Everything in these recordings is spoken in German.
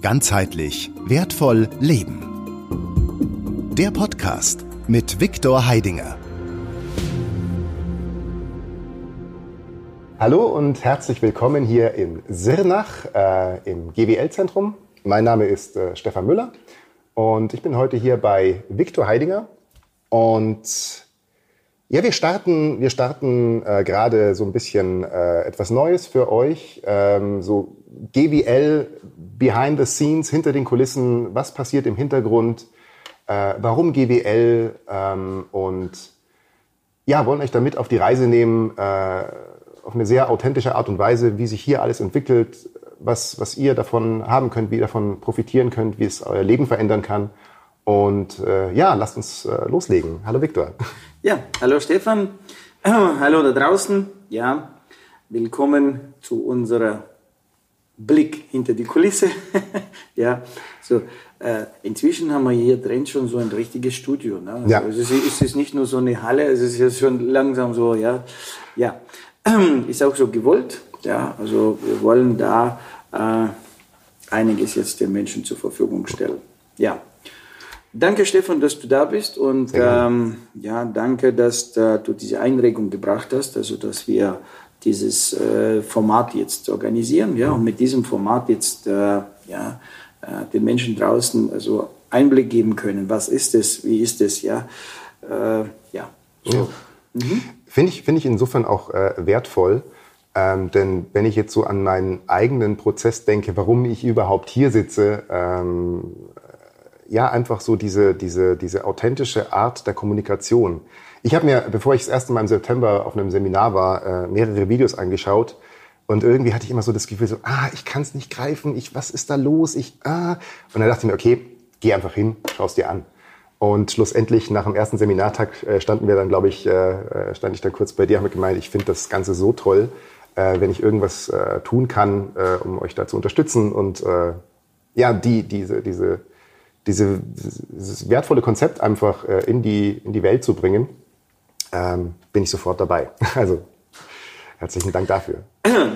Ganzheitlich wertvoll leben. Der Podcast mit Viktor Heidinger. Hallo und herzlich willkommen hier in Sirnach äh, im GWL-Zentrum. Mein Name ist äh, Stefan Müller und ich bin heute hier bei Viktor Heidinger. Und ja, wir starten, wir starten äh, gerade so ein bisschen äh, etwas Neues für euch. Ähm, so GWL behind the scenes, hinter den Kulissen, was passiert im Hintergrund, äh, warum GWL ähm, und ja, wollen euch damit auf die Reise nehmen, äh, auf eine sehr authentische Art und Weise, wie sich hier alles entwickelt, was, was ihr davon haben könnt, wie ihr davon profitieren könnt, wie es euer Leben verändern kann. Und äh, ja, lasst uns äh, loslegen. Hallo Viktor. Ja, hallo Stefan. Hallo da draußen. Ja, willkommen zu unserer Blick hinter die Kulisse. ja, so äh, inzwischen haben wir hier drin schon so ein richtiges Studio. Ne? Also ja. es, ist, es ist nicht nur so eine Halle, es ist ja schon langsam so, ja, ja. Ist auch so gewollt. Ja, also wir wollen da äh, einiges jetzt den Menschen zur Verfügung stellen. Ja. Danke, Stefan, dass du da bist und ähm, ja, danke, dass äh, du diese Einregung gebracht hast, also dass wir dieses äh, Format jetzt organisieren, ja, und mit diesem Format jetzt äh, ja, äh, den Menschen draußen also Einblick geben können. Was ist es? Wie ist es? Ja, äh, ja. So. Mhm. Finde ich, finde ich insofern auch äh, wertvoll, ähm, denn wenn ich jetzt so an meinen eigenen Prozess denke, warum ich überhaupt hier sitze, ähm, ja, einfach so diese, diese, diese authentische Art der Kommunikation. Ich habe mir, bevor ich das erste Mal im September auf einem Seminar war, äh, mehrere Videos angeschaut und irgendwie hatte ich immer so das Gefühl, so, ah, ich kann es nicht greifen, ich, was ist da los? Ich, ah. Und dann dachte ich mir, okay, geh einfach hin, schau es dir an. Und schlussendlich nach dem ersten Seminartag äh, standen wir dann, glaube ich, äh, stand ich dann kurz bei dir, haben wir gemeint, ich finde das Ganze so toll, wenn ich irgendwas tun kann, um euch da zu unterstützen und ja, die, diese, diese, diese, dieses wertvolle Konzept einfach in, die, in die Welt zu bringen, ähm, bin ich sofort dabei. Also herzlichen Dank dafür.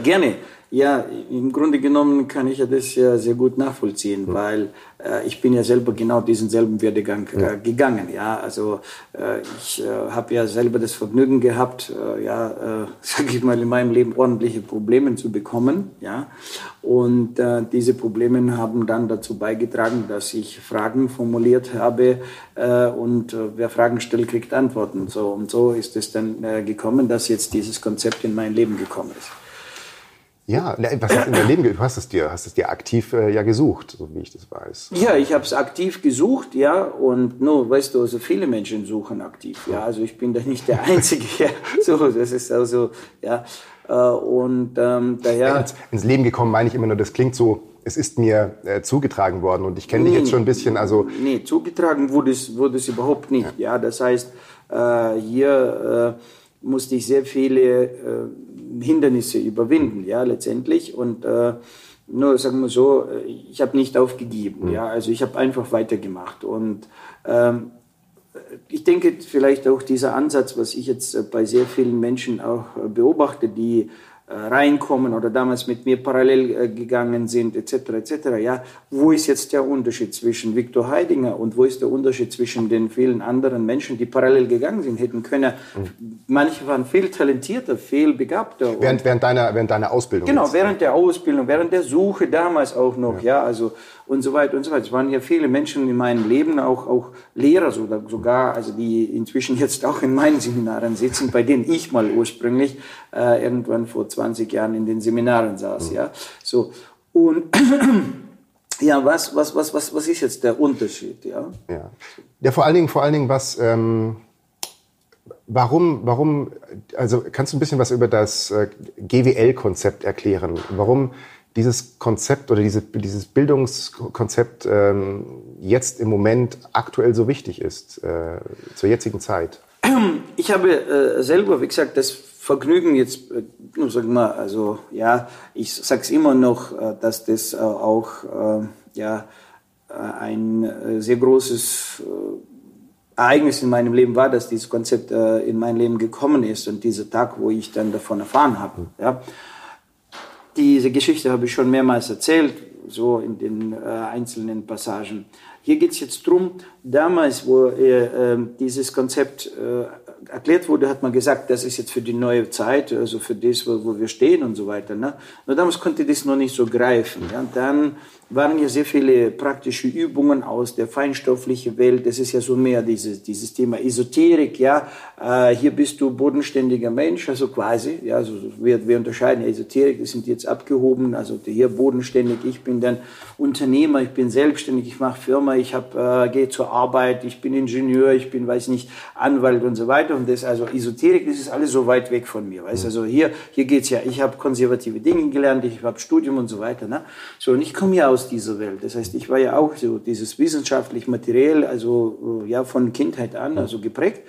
Gerne. Ja, im Grunde genommen kann ich ja das ja sehr gut nachvollziehen, mhm. weil äh, ich bin ja selber genau diesen selben Werdegang äh, gegangen. Ja, also äh, ich äh, habe ja selber das Vergnügen gehabt, äh, ja, äh, sage ich mal, in meinem Leben ordentliche Probleme zu bekommen. Ja, und diese Probleme haben dann dazu beigetragen, dass ich Fragen formuliert habe und wer Fragen stellt, kriegt Antworten. So und so ist es dann gekommen, dass jetzt dieses Konzept in mein Leben gekommen ist. Ja, was hast du in deinem Leben, du hast es dir, hast es dir aktiv äh, ja gesucht, so wie ich das weiß. Ja, ich habe es aktiv gesucht, ja, und nur, weißt du, also viele Menschen suchen aktiv, ja, also ich bin da nicht der Einzige, ja, so, das ist also, ja, äh, und ähm, daher... Ins, ins Leben gekommen meine ich immer nur, das klingt so, es ist mir äh, zugetragen worden und ich kenne nee, dich jetzt schon ein bisschen, also... Nee, zugetragen wurde es, wurde es überhaupt nicht, ja, ja das heißt, äh, hier äh, musste ich sehr viele... Äh, Hindernisse überwinden, ja, letztendlich. Und äh, nur sagen wir so, ich habe nicht aufgegeben, mhm. ja, also ich habe einfach weitergemacht. Und ähm, ich denke vielleicht auch dieser Ansatz, was ich jetzt bei sehr vielen Menschen auch beobachte, die äh, reinkommen oder damals mit mir parallel äh, gegangen sind, etc., etc. Ja, wo ist jetzt der Unterschied zwischen Viktor Heidinger und wo ist der Unterschied zwischen den vielen anderen Menschen, die parallel gegangen sind, hätten können? Mhm. Manche waren viel talentierter, viel begabter. Während, während, deiner, während deiner Ausbildung? Genau, jetzt. während der Ausbildung, während der Suche damals auch noch, ja, ja also und so weiter und so weiter. Es waren ja viele Menschen in meinem Leben, auch, auch Lehrer sogar, also die inzwischen jetzt auch in meinen Seminaren sitzen, bei denen ich mal ursprünglich äh, irgendwann vor 20 Jahren in den Seminaren saß. Mhm. Ja, so und ja, was, was, was, was, was ist jetzt der Unterschied? Ja, ja. ja vor allen Dingen, vor allen Dingen, was ähm Warum, warum, also kannst du ein bisschen was über das äh, GWL-Konzept erklären? Warum dieses Konzept oder diese, dieses Bildungskonzept ähm, jetzt im Moment aktuell so wichtig ist, äh, zur jetzigen Zeit? Ich habe äh, selber, wie gesagt, das Vergnügen jetzt, äh, sag mal, also ja, ich sag's immer noch, äh, dass das äh, auch äh, ja äh, ein sehr großes Ereignis in meinem Leben war, dass dieses Konzept in mein Leben gekommen ist und dieser Tag, wo ich dann davon erfahren habe. Ja. Diese Geschichte habe ich schon mehrmals erzählt. so in den äh, einzelnen Passagen. Hier geht es jetzt drum. damals, wo äh, dieses Konzept äh, erklärt wurde, hat man gesagt, das ist jetzt für die neue Zeit, also für das, wo, wir stehen und so weiter. Ne? Nur damals konnte das noch nicht so greifen. Ja? Dann waren ja sehr viele praktische Übungen aus der feinstofflichen Welt. Das ist ja so mehr dieses, dieses Thema Esoterik. Ja, äh, hier bist du bodenständiger Mensch, also quasi. Ja, also wir, wir unterscheiden Esoterik, die sind jetzt abgehoben. Also hier bodenständig. Ich bin dann Unternehmer, ich bin selbstständig, ich mache Firma, ich äh, gehe zur Arbeit, ich bin Ingenieur, ich bin, weiß nicht, Anwalt und so weiter. Und das also Esoterik, das ist alles so weit weg von mir. Weißt? Also hier hier geht's ja. Ich habe konservative Dinge gelernt, ich habe Studium und so weiter. Ne? So und ich komme ja aus dieser Welt. Das heißt, ich war ja auch so dieses wissenschaftlich materiell, also ja von Kindheit an, also geprägt.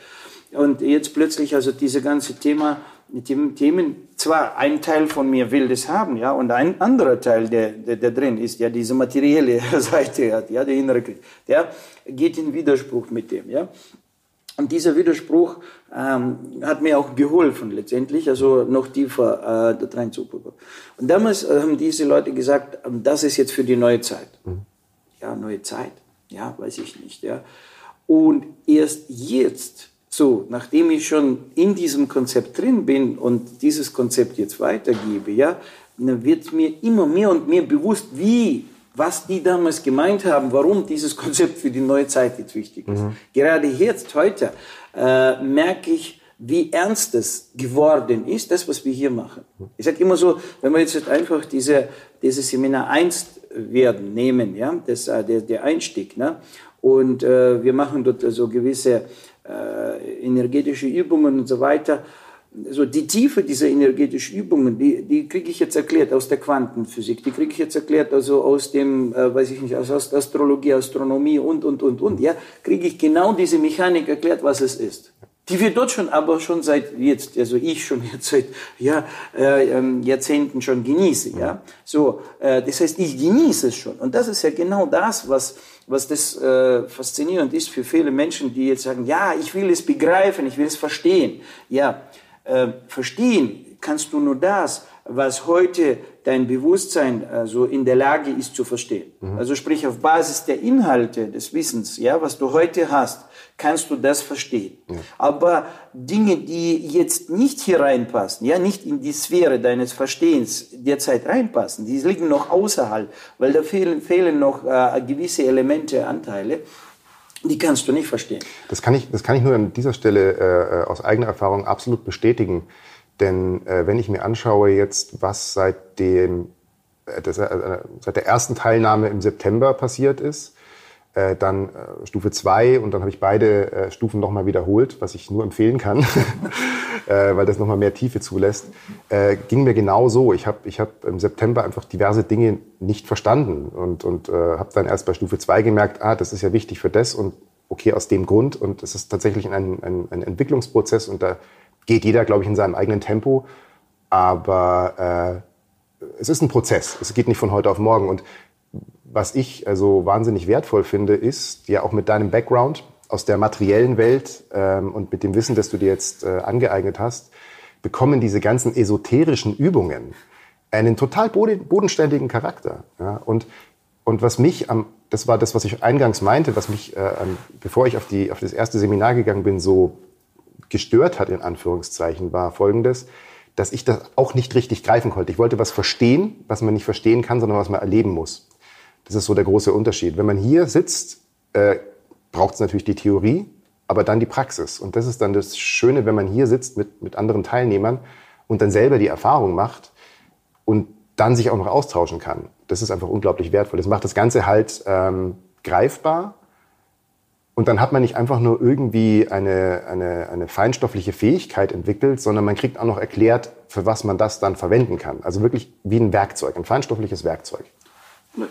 Und jetzt plötzlich also diese ganze Thema, mit dem Themen, zwar ein Teil von mir will das haben, ja, und ein anderer Teil, der, der, der drin ist, ja, diese materielle Seite hat, ja, der innere, der geht in Widerspruch mit dem, ja. Und dieser Widerspruch ähm, hat mir auch geholfen letztendlich, also noch tiefer äh, da reinzugucken. Und damals äh, haben diese Leute gesagt, ähm, das ist jetzt für die neue Zeit. Mhm. Ja, neue Zeit, ja, weiß ich nicht. Ja. Und erst jetzt, so, nachdem ich schon in diesem Konzept drin bin und dieses Konzept jetzt weitergebe, ja, wird mir immer mehr und mehr bewusst, wie was die damals gemeint haben, warum dieses Konzept für die neue Zeit jetzt wichtig ist. Mhm. Gerade jetzt, heute, äh, merke ich, wie ernst es geworden ist, das, was wir hier machen. Ich sage immer so, wenn wir jetzt einfach diese, dieses Seminar 1 werden, nehmen, ja, das, äh, der, der Einstieg, ne? und äh, wir machen dort so gewisse äh, energetische Übungen und so weiter, so die Tiefe dieser energetischen Übungen, die, die kriege ich jetzt erklärt aus der Quantenphysik, die kriege ich jetzt erklärt also aus dem, äh, weiß ich nicht, aus Astrologie, Astronomie und, und, und, und, ja, kriege ich genau diese Mechanik erklärt, was es ist. Die wir dort schon, aber schon seit jetzt, also ich schon jetzt seit ja, äh, ähm, Jahrzehnten schon genieße, ja. So, äh, das heißt, ich genieße es schon. Und das ist ja genau das, was, was das äh, faszinierend ist für viele Menschen, die jetzt sagen, ja, ich will es begreifen, ich will es verstehen. Ja, äh, verstehen kannst du nur das, was heute dein Bewusstsein also in der Lage ist zu verstehen. Mhm. Also sprich auf Basis der Inhalte des Wissens, ja, was du heute hast, kannst du das verstehen. Ja. Aber Dinge, die jetzt nicht hier reinpassen, ja, nicht in die Sphäre deines Verstehens derzeit reinpassen, die liegen noch außerhalb, weil da fehlen, fehlen noch äh, gewisse Elemente, Anteile. Die kannst du nicht verstehen. Das kann ich, das kann ich nur an dieser Stelle äh, aus eigener Erfahrung absolut bestätigen. Denn äh, wenn ich mir anschaue jetzt, was seit, dem, äh, das, äh, seit der ersten Teilnahme im September passiert ist, äh, dann äh, Stufe 2 und dann habe ich beide äh, Stufen nochmal wiederholt, was ich nur empfehlen kann, äh, weil das nochmal mehr Tiefe zulässt, äh, ging mir genau so. Ich habe ich hab im September einfach diverse Dinge nicht verstanden und, und äh, habe dann erst bei Stufe 2 gemerkt, ah, das ist ja wichtig für das und okay, aus dem Grund und es ist tatsächlich ein, ein, ein Entwicklungsprozess und da geht jeder, glaube ich, in seinem eigenen Tempo, aber äh, es ist ein Prozess. Es geht nicht von heute auf morgen und was ich also wahnsinnig wertvoll finde, ist ja auch mit deinem Background aus der materiellen Welt ähm, und mit dem Wissen, das du dir jetzt äh, angeeignet hast, bekommen diese ganzen esoterischen Übungen einen total bodenständigen Charakter. Ja? Und, und was mich am, das war das, was ich eingangs meinte, was mich, äh, bevor ich auf, die, auf das erste Seminar gegangen bin, so gestört hat, in Anführungszeichen, war folgendes, dass ich das auch nicht richtig greifen konnte. Ich wollte was verstehen, was man nicht verstehen kann, sondern was man erleben muss. Das ist so der große Unterschied. Wenn man hier sitzt, äh, braucht es natürlich die Theorie, aber dann die Praxis. Und das ist dann das Schöne, wenn man hier sitzt mit, mit anderen Teilnehmern und dann selber die Erfahrung macht und dann sich auch noch austauschen kann. Das ist einfach unglaublich wertvoll. Das macht das Ganze halt ähm, greifbar. Und dann hat man nicht einfach nur irgendwie eine, eine, eine feinstoffliche Fähigkeit entwickelt, sondern man kriegt auch noch erklärt, für was man das dann verwenden kann. Also wirklich wie ein Werkzeug, ein feinstoffliches Werkzeug.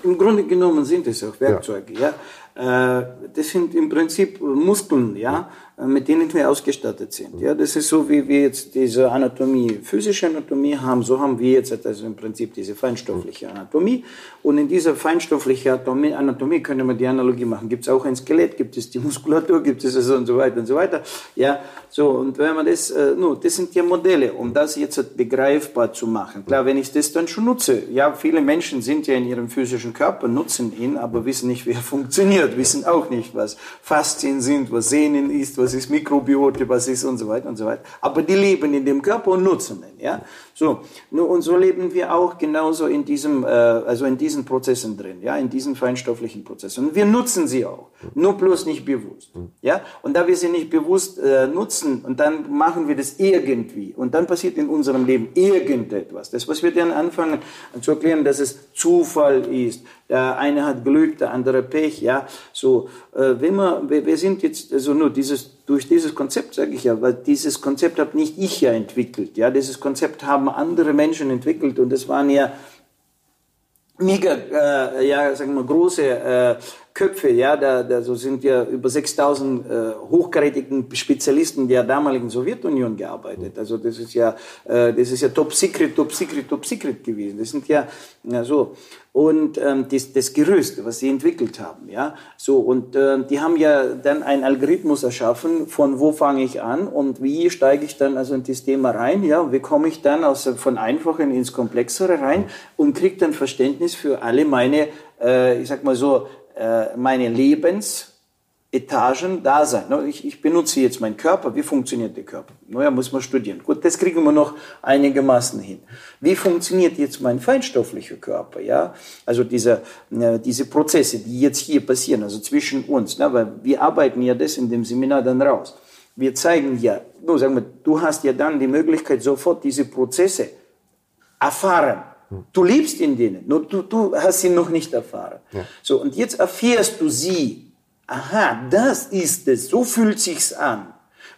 Im Grunde genommen sind es auch Werkzeuge, ja. ja. Äh, das sind im Prinzip Muskeln, ja, mit denen wir ausgestattet sind. Ja, das ist so, wie wir jetzt diese Anatomie, physische Anatomie haben, so haben wir jetzt also im Prinzip diese feinstoffliche Anatomie. Und in dieser feinstofflichen Anatomie können wir die Analogie machen. Gibt es auch ein Skelett, gibt es die Muskulatur, gibt es also und so weiter und so weiter. Ja, so, und wenn man das, äh, das sind ja Modelle, um das jetzt begreifbar zu machen. Klar, wenn ich das dann schon nutze, ja, viele Menschen sind ja in ihrem physischen Körper, nutzen ihn, aber wissen nicht, wie er funktioniert, wissen auch nicht, was Faszien sind, was Sehnen ist, was ist Mikrobiote, was ist und so weiter und so weiter. Aber die leben in dem Körper und nutzen ihn, ja. So. Und so leben wir auch genauso in diesem, äh, also in diesen Prozessen drin, ja, in diesen feinstofflichen Prozessen. Und wir nutzen sie auch, nur bloß nicht bewusst, ja. Und da wir sie nicht bewusst äh, nutzen und dann machen wir das irgendwie und dann passiert in unserem Leben irgendetwas. Das, was wir dann anfangen zu erklären, dass es Zufall ist. Der eine hat Glück, der andere Pech, ja. So, äh, wenn wir, wir, wir sind jetzt, also nur dieses, durch dieses Konzept sage ich ja, weil dieses Konzept habe nicht ich ja entwickelt, ja. Dieses Konzept haben andere Menschen entwickelt und das waren ja mega, äh, ja, sagen wir, große äh, Köpfe, ja, da, da so sind ja über 6000 äh, hochkarätigen Spezialisten der damaligen Sowjetunion gearbeitet. Also das ist ja, äh, das ist ja Top Secret, Top Secret, Top Secret gewesen. Das sind ja, ja so und ähm, das, das Gerüst, was sie entwickelt haben, ja, so und äh, die haben ja dann einen Algorithmus erschaffen, von wo fange ich an und wie steige ich dann also in das Thema rein, ja, wie komme ich dann aus von einfachen ins komplexere rein und kriege dann Verständnis für alle meine, äh, ich sag mal so äh, meine Lebensetagen da sein. Ich, ich benutze jetzt meinen Körper. Wie funktioniert der Körper? Naja, muss man studieren. Gut, das kriegen wir noch einigermaßen hin. Wie funktioniert jetzt mein feinstofflicher Körper? Ja, also diese, äh, diese Prozesse, die jetzt hier passieren, also zwischen uns, ne? weil wir arbeiten ja das in dem Seminar dann raus. Wir zeigen ja, nur sagen wir, du hast ja dann die Möglichkeit, sofort diese Prozesse erfahren Du lebst in denen, nur du, du hast sie noch nicht erfahren. Ja. So, und jetzt erfährst du sie. Aha, das ist es, so fühlt sich's an.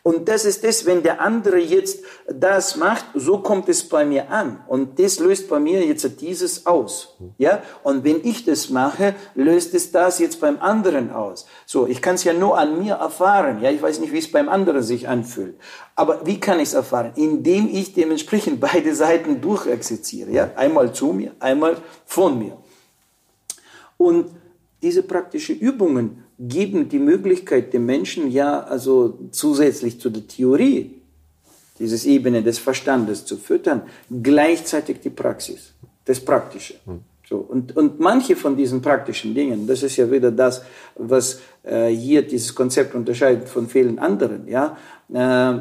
Und das ist das, wenn der andere jetzt das macht, so kommt es bei mir an. Und das löst bei mir jetzt dieses aus. Ja? Und wenn ich das mache, löst es das jetzt beim anderen aus. So, ich kann es ja nur an mir erfahren. Ja, ich weiß nicht, wie es beim anderen sich anfühlt. Aber wie kann ich es erfahren? Indem ich dementsprechend beide Seiten durchexerziere. Ja? Einmal zu mir, einmal von mir. Und diese praktischen Übungen, geben die Möglichkeit dem Menschen ja also zusätzlich zu der Theorie, dieses Ebene des Verstandes zu füttern, gleichzeitig die Praxis, das Praktische. Hm. So, und, und manche von diesen praktischen Dingen, das ist ja wieder das, was äh, hier dieses Konzept unterscheidet von vielen anderen, ja, äh,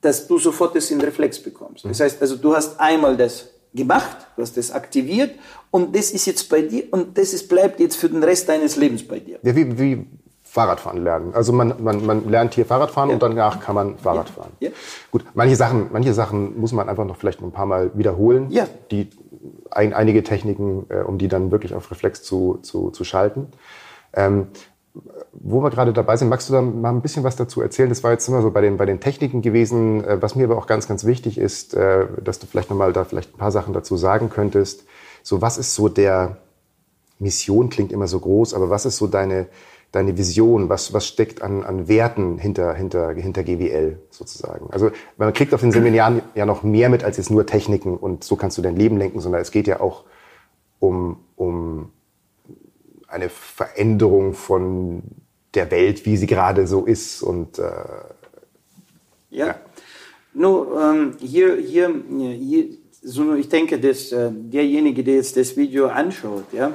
dass du sofort das in Reflex bekommst. Das hm. heißt, also du hast einmal das gemacht, du hast das aktiviert und das ist jetzt bei dir und das ist, bleibt jetzt für den Rest deines Lebens bei dir. Ja, wie, wie Fahrradfahren lernen. Also man, man, man lernt hier Fahrradfahren ja. und danach kann man Fahrrad ja. fahren. Ja. Gut, manche Sachen, manche Sachen muss man einfach noch vielleicht ein paar Mal wiederholen. Ja. Die, ein, einige Techniken, äh, um die dann wirklich auf Reflex zu, zu, zu schalten. Ähm, wo wir gerade dabei sind, magst du da mal ein bisschen was dazu erzählen? Das war jetzt immer so bei den, bei den Techniken gewesen. Äh, was mir aber auch ganz, ganz wichtig ist, äh, dass du vielleicht nochmal da vielleicht ein paar Sachen dazu sagen könntest. So, was ist so der Mission, klingt immer so groß, aber was ist so deine, deine Vision? Was, was steckt an, an Werten hinter, hinter, hinter GWL sozusagen? Also man kriegt auf den Seminaren ja noch mehr mit als jetzt nur Techniken und so kannst du dein Leben lenken, sondern es geht ja auch um, um eine Veränderung von der Welt, wie sie gerade so ist und äh, ja. ja. Nur ähm, hier, hier, hier so, ich denke, dass äh, derjenige, der jetzt das Video anschaut, ja,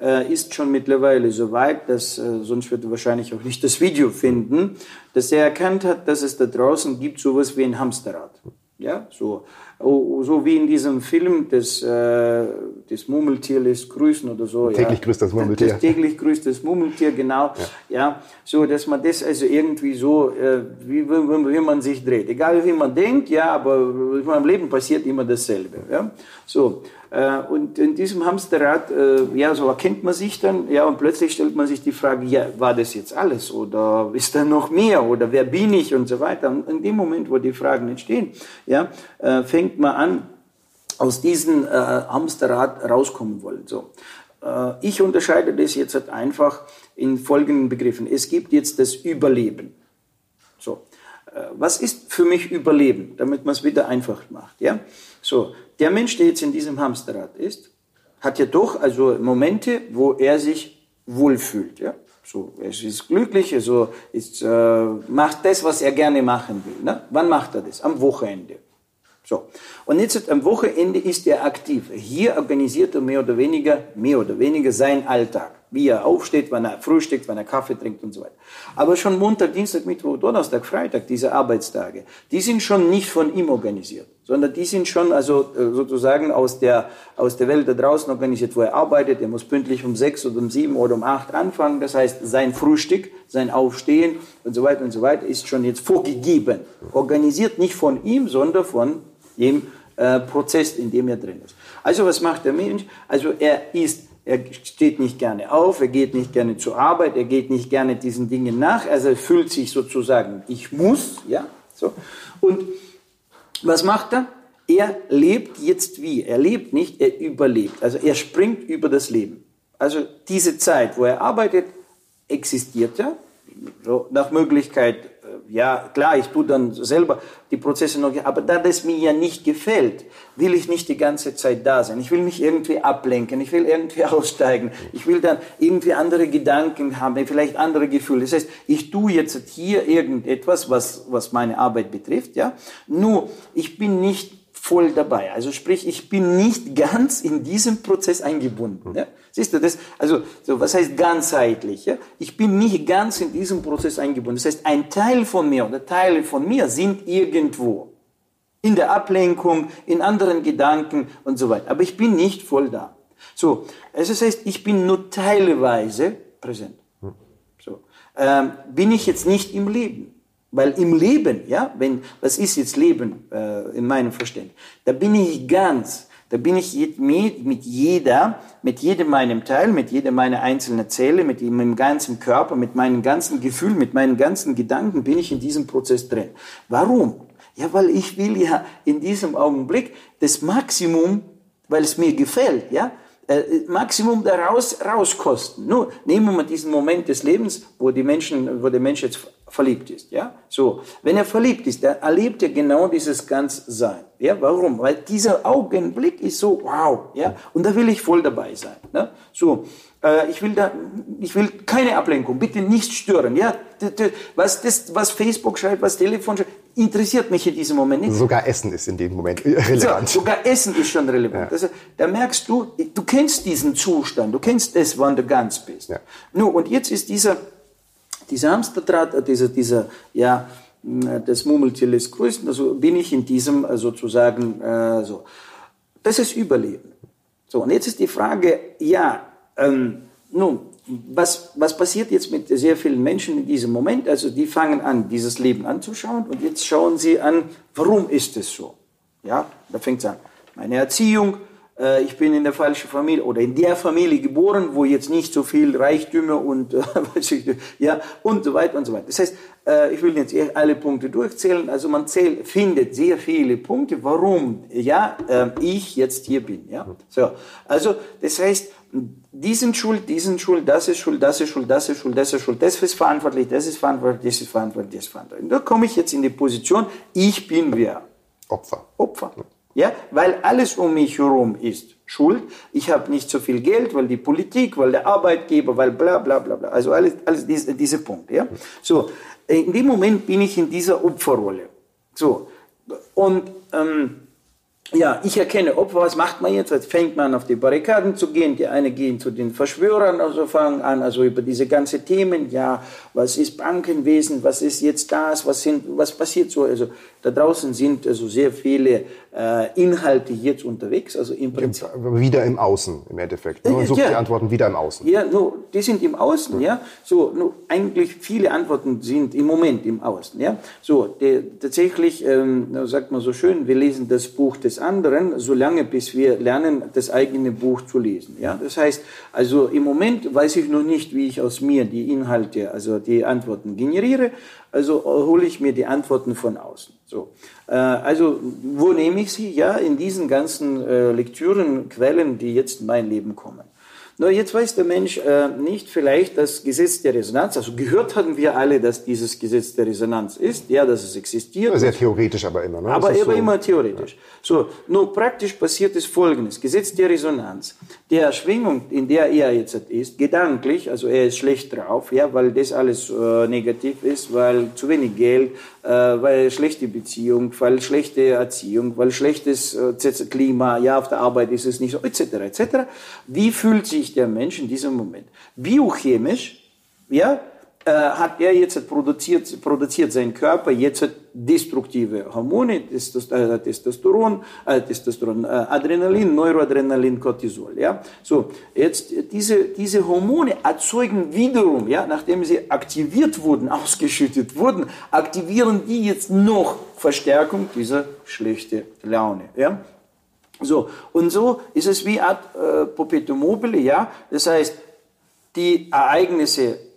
äh, ist schon mittlerweile so weit, dass äh, sonst wird er wahrscheinlich auch nicht das Video finden, dass er erkannt hat, dass es da draußen gibt sowas wie ein Hamsterrad. Ja, so, so wie in diesem Film, das, äh, das Murmeltier lässt grüßen oder so. Täglich ja. grüßt das Murmeltier. Das täglich grüßt das Murmeltier, genau. Ja. ja, so, dass man das also irgendwie so, äh, wie, wie, wie man sich dreht. Egal wie man denkt, ja, aber in meinem Leben passiert immer dasselbe. Ja, so. Äh, und in diesem Hamsterrad, äh, ja, so erkennt man sich dann, ja, und plötzlich stellt man sich die Frage, ja, war das jetzt alles oder ist da noch mehr oder wer bin ich und so weiter. Und in dem Moment, wo die Fragen entstehen, ja, äh, fängt man an, aus diesem Hamsterrad rauskommen wollen. So. Ich unterscheide das jetzt halt einfach in folgenden Begriffen. Es gibt jetzt das Überleben. So. Was ist für mich Überleben, damit man es wieder einfach macht, ja? So, der Mensch, der jetzt in diesem Hamsterrad ist, hat ja doch also Momente, wo er sich wohlfühlt. Ja? So, er ist glücklich, also ist, äh, macht das, was er gerne machen will. Ne? Wann macht er das? Am Wochenende. So. Und jetzt am Wochenende ist er aktiv. Hier organisiert er mehr oder weniger, mehr oder weniger seinen Alltag. Wie er aufsteht, wann er frühstückt, wann er Kaffee trinkt und so weiter. Aber schon Montag, Dienstag, Mittwoch, Donnerstag, Freitag, diese Arbeitstage, die sind schon nicht von ihm organisiert, sondern die sind schon also äh, sozusagen aus der, aus der Welt da draußen organisiert, wo er arbeitet. Er muss pünktlich um sechs oder um sieben oder um acht anfangen. Das heißt, sein Frühstück, sein Aufstehen und so weiter und so weiter ist schon jetzt vorgegeben. Organisiert nicht von ihm, sondern von dem äh, Prozess, in dem er drin ist. Also was macht der Mensch? Also er ist, er steht nicht gerne auf, er geht nicht gerne zur Arbeit, er geht nicht gerne diesen Dingen nach, also er fühlt sich sozusagen, ich muss, ja, so. Und was macht er? Er lebt jetzt wie? Er lebt nicht, er überlebt. Also er springt über das Leben. Also diese Zeit, wo er arbeitet, existiert er. So nach Möglichkeit ja, klar, ich tue dann selber die Prozesse noch, aber da das mir ja nicht gefällt, will ich nicht die ganze Zeit da sein. Ich will mich irgendwie ablenken, ich will irgendwie aussteigen, ich will dann irgendwie andere Gedanken haben, vielleicht andere Gefühle. Das heißt, ich tue jetzt hier irgendetwas, was, was meine Arbeit betrifft, ja. Nur, ich bin nicht voll dabei. Also sprich, ich bin nicht ganz in diesem Prozess eingebunden. Ja? Siehst du das? Also, so, was heißt ganzheitlich? Ja? Ich bin nicht ganz in diesem Prozess eingebunden. Das heißt, ein Teil von mir oder Teile von mir sind irgendwo. In der Ablenkung, in anderen Gedanken und so weiter. Aber ich bin nicht voll da. So, also das heißt, ich bin nur teilweise präsent. So, ähm, bin ich jetzt nicht im Leben. Weil im Leben, ja, wenn, was ist jetzt Leben äh, in meinem Verständnis? Da bin ich ganz, da bin ich mit, mit jeder, mit jedem meinem Teil, mit jedem meiner einzelnen Zelle, mit meinem ganzen Körper, mit meinen ganzen Gefühlen, mit meinen ganzen Gedanken bin ich in diesem Prozess drin. Warum? Ja, weil ich will ja in diesem Augenblick das Maximum, weil es mir gefällt, ja, Maximum daraus rauskosten. Nur nehmen wir diesen Moment des Lebens, wo die Menschen, wo der Mensch jetzt verliebt ist, ja? So, wenn er verliebt ist, dann erlebt er genau dieses ganz Sein. Ja, warum? Weil dieser Augenblick ist so wow, ja? Und da will ich voll dabei sein, ne? So, äh, ich will da, ich will keine Ablenkung, bitte nicht stören, ja? Was das, was Facebook schreibt, was Telefon schreibt, interessiert mich in diesem Moment nicht. Sogar Essen ist in dem Moment relevant. So, sogar Essen ist schon relevant. Ja. Also, da merkst du, du kennst diesen Zustand, du kennst es, wann du ganz bist. Ja. Nur, und jetzt ist dieser, dieser Hamsterdraht, äh, dieser, dieser, ja, äh, das Murmeltier lässt grüßen, also bin ich in diesem äh, sozusagen äh, so. Das ist Überleben. So, und jetzt ist die Frage, ja, ähm, nun, was, was passiert jetzt mit sehr vielen Menschen in diesem Moment? Also die fangen an, dieses Leben anzuschauen und jetzt schauen sie an, warum ist es so? Ja, da fängt es an. Meine Erziehung, äh, ich bin in der falschen Familie oder in der Familie geboren, wo jetzt nicht so viel Reichtümer und äh, ja und so weiter und so weiter. Das heißt, äh, ich will jetzt alle Punkte durchzählen. Also man zählt, findet sehr viele Punkte, warum ja äh, ich jetzt hier bin. Ja, so. Also das heißt die sind schuld, die sind schuld, das ist schuld, das ist schuld, das ist schuld, das ist schuld, das ist verantwortlich, das ist verantwortlich, das ist verantwortlich, das ist verantwortlich. Da komme ich jetzt in die Position, ich bin wer? Opfer. Opfer. Ja, weil alles um mich herum ist schuld. Ich habe nicht so viel Geld, weil die Politik, weil der Arbeitgeber, weil bla bla bla bla. Also alles, alles diese, diese Punkte. Ja? So, in dem Moment bin ich in dieser Opferrolle. So, und ähm, ja, ich erkenne Opfer, was macht man jetzt? Jetzt fängt man auf die Barrikaden zu gehen, die eine gehen zu den Verschwörern, also fangen an, also über diese ganzen Themen, ja, was ist Bankenwesen, was ist jetzt das, was sind, was passiert so, also da draußen sind also sehr viele Inhalte jetzt unterwegs, also im Prinzip. Wieder im Außen, im Endeffekt. Man sucht ja. die Antworten wieder im Außen. Ja, nur, die sind im Außen, ja. ja. So, nur eigentlich viele Antworten sind im Moment im Außen, ja. So, die, tatsächlich, ähm, sagt man so schön, wir lesen das Buch des anderen, solange bis wir lernen, das eigene Buch zu lesen, ja. Das heißt, also im Moment weiß ich noch nicht, wie ich aus mir die Inhalte, also die Antworten generiere, also hole ich mir die Antworten von außen. So. Äh, also wo nehme ich sie? Ja, in diesen ganzen äh, Lektüren, Quellen, die jetzt in mein Leben kommen. Nur jetzt weiß der Mensch äh, nicht vielleicht das Gesetz der Resonanz. Also gehört haben wir alle, dass dieses Gesetz der Resonanz ist, ja, dass es existiert. Sehr theoretisch aber immer. Ne? Aber aber so, immer theoretisch. Ja. So, nur praktisch passiert es Folgendes. Gesetz der Resonanz. Der Schwingung, in der er jetzt ist, gedanklich, also er ist schlecht drauf, ja, weil das alles äh, negativ ist, weil zu wenig Geld, weil schlechte Beziehung, weil schlechte Erziehung, weil schlechtes äh, Klima, ja, auf der Arbeit ist es nicht so, etc., etc. Wie fühlt sich der Mensch in diesem Moment? Biochemisch, ja, äh, hat er jetzt produziert, produziert sein Körper jetzt destruktive Hormone, äh, Testosteron, äh, Testosteron, äh, Adrenalin, Neuroadrenalin, Cortisol. Ja, so jetzt diese diese Hormone erzeugen wiederum, ja, nachdem sie aktiviert wurden, ausgeschüttet wurden, aktivieren die jetzt noch Verstärkung dieser schlechte Laune. Ja, so und so ist es wie Art äh, Perpetuum mobile. Ja, das heißt die Ereignisse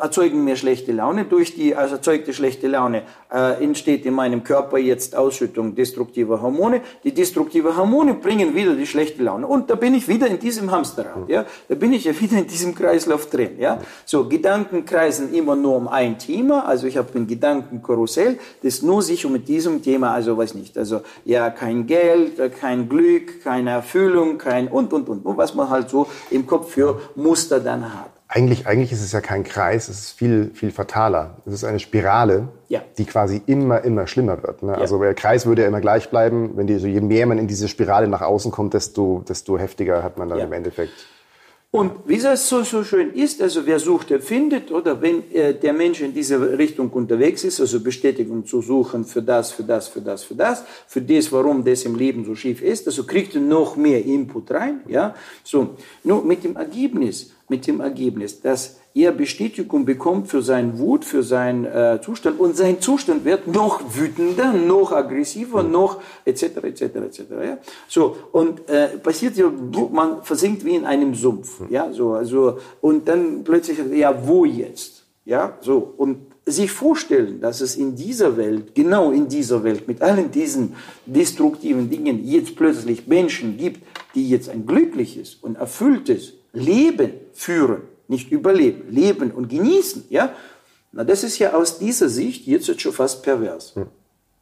erzeugen mir schlechte Laune. Durch die also erzeugte schlechte Laune äh, entsteht in meinem Körper jetzt Ausschüttung destruktiver Hormone. Die destruktiven Hormone bringen wieder die schlechte Laune. Und da bin ich wieder in diesem Hamsterrad. Ja? Da bin ich ja wieder in diesem Kreislauf drin. Ja? So, Gedanken kreisen immer nur um ein Thema. Also ich habe ein Gedankenkarussell, das nur sich um diesem Thema, also weiß nicht, also ja, kein Geld, kein Glück, keine Erfüllung, kein und, und, und, und was man halt so im Kopf für Muster dann hat. Eigentlich, eigentlich ist es ja kein Kreis, es ist viel, viel fataler. Es ist eine Spirale, ja. die quasi immer, immer schlimmer wird. Ne? Ja. Also der Kreis würde ja immer gleich bleiben. Wenn die, so je mehr man in diese Spirale nach außen kommt, desto, desto heftiger hat man dann ja. im Endeffekt. Und wie das so, so schön ist, also wer sucht, der findet, oder wenn äh, der Mensch in diese Richtung unterwegs ist, also Bestätigung zu suchen für das, für das, für das, für das, für das, warum das im Leben so schief ist, also kriegt er noch mehr Input rein, ja. So, nur mit dem Ergebnis, mit dem Ergebnis, dass er Bestätigung bekommt für seinen Wut, für seinen äh, Zustand und sein Zustand wird noch wütender, noch aggressiver, noch etc. etc. etc. Ja? So und äh, passiert ja, man versinkt wie in einem Sumpf, ja so also und dann plötzlich ja wo jetzt, ja so und sich vorstellen, dass es in dieser Welt, genau in dieser Welt, mit allen diesen destruktiven Dingen jetzt plötzlich Menschen gibt, die jetzt ein glückliches und erfülltes Leben führen, nicht überleben, leben und genießen, ja, na, das ist ja aus dieser Sicht jetzt schon fast pervers. Hm.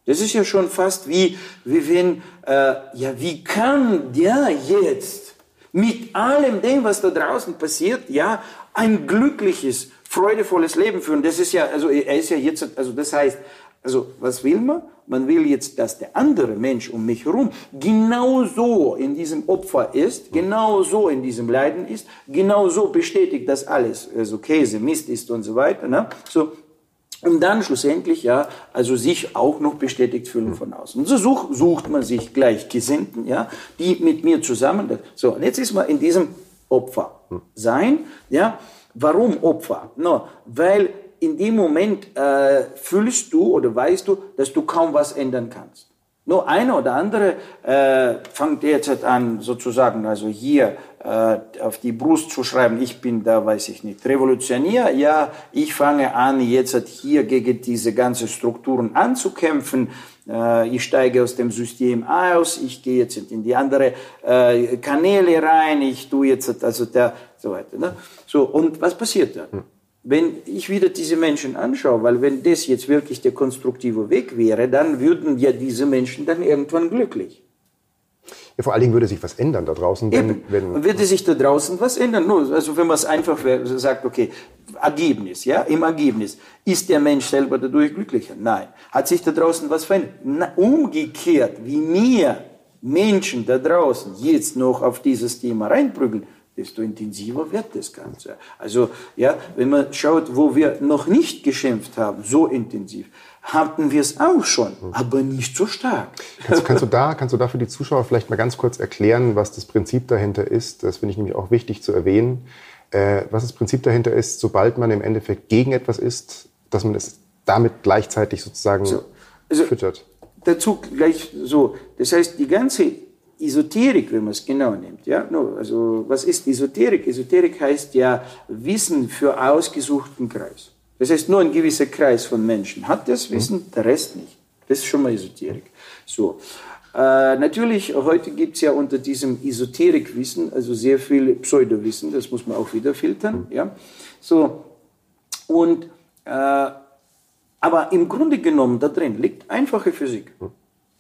Das ist ja schon fast wie, wie wenn, äh, ja, wie kann der jetzt mit allem dem, was da draußen passiert, ja, ein glückliches, freudevolles Leben führen? Das ist ja, also er ist ja jetzt, also das heißt, also was will man? Man will jetzt, dass der andere Mensch um mich herum genauso in diesem Opfer ist, genauso in diesem Leiden ist, genauso bestätigt, dass alles also Käse, Mist ist und so weiter. Ne? So, und dann schlussendlich ja, also sich auch noch bestätigt fühlen von außen. Und so such, sucht man sich Gleichgesinnten, ja, die mit mir zusammen. So, und jetzt ist man in diesem Opfer sein, ja. Warum Opfer? No, weil in dem Moment äh, fühlst du oder weißt du, dass du kaum was ändern kannst. Nur einer oder andere äh, fängt jetzt an, sozusagen, also hier äh, auf die Brust zu schreiben, ich bin da, weiß ich nicht, Revolutionär. Ja, ich fange an, jetzt hier gegen diese ganzen Strukturen anzukämpfen. Äh, ich steige aus dem System aus, ich gehe jetzt in die andere äh, Kanäle rein, ich tue jetzt, also der, so weiter. Ne? So, und was passiert dann? Wenn ich wieder diese Menschen anschaue, weil wenn das jetzt wirklich der konstruktive Weg wäre, dann würden ja diese Menschen dann irgendwann glücklich. Ja, vor allen Dingen würde sich was ändern da draußen. Wenn, wenn würde sich da draußen was ändern? Also wenn man es einfach sagt, okay, Ergebnis, ja, im Ergebnis, ist der Mensch selber dadurch glücklicher? Nein. Hat sich da draußen was verändert? Na, umgekehrt, wie mir Menschen da draußen jetzt noch auf dieses Thema reinprügeln, desto intensiver wird das Ganze. Also, ja, wenn man schaut, wo wir noch nicht geschimpft haben, so intensiv, hatten wir es auch schon, aber nicht so stark. Kannst, kannst, du da, kannst du da für die Zuschauer vielleicht mal ganz kurz erklären, was das Prinzip dahinter ist? Das finde ich nämlich auch wichtig zu erwähnen. Äh, was das Prinzip dahinter ist, sobald man im Endeffekt gegen etwas ist, dass man es damit gleichzeitig sozusagen so, also füttert. Dazu gleich so. Das heißt, die ganze Esoterik, wenn man es genau nimmt. Ja? No, also was ist Esoterik? Esoterik heißt ja Wissen für ausgesuchten Kreis. Das heißt, nur ein gewisser Kreis von Menschen hat das Wissen, der Rest nicht. Das ist schon mal Esoterik. So. Äh, natürlich, heute gibt es ja unter diesem Esoterikwissen, also sehr viel Pseudowissen, das muss man auch wieder filtern. Ja? So. Und, äh, aber im Grunde genommen da drin liegt einfache Physik.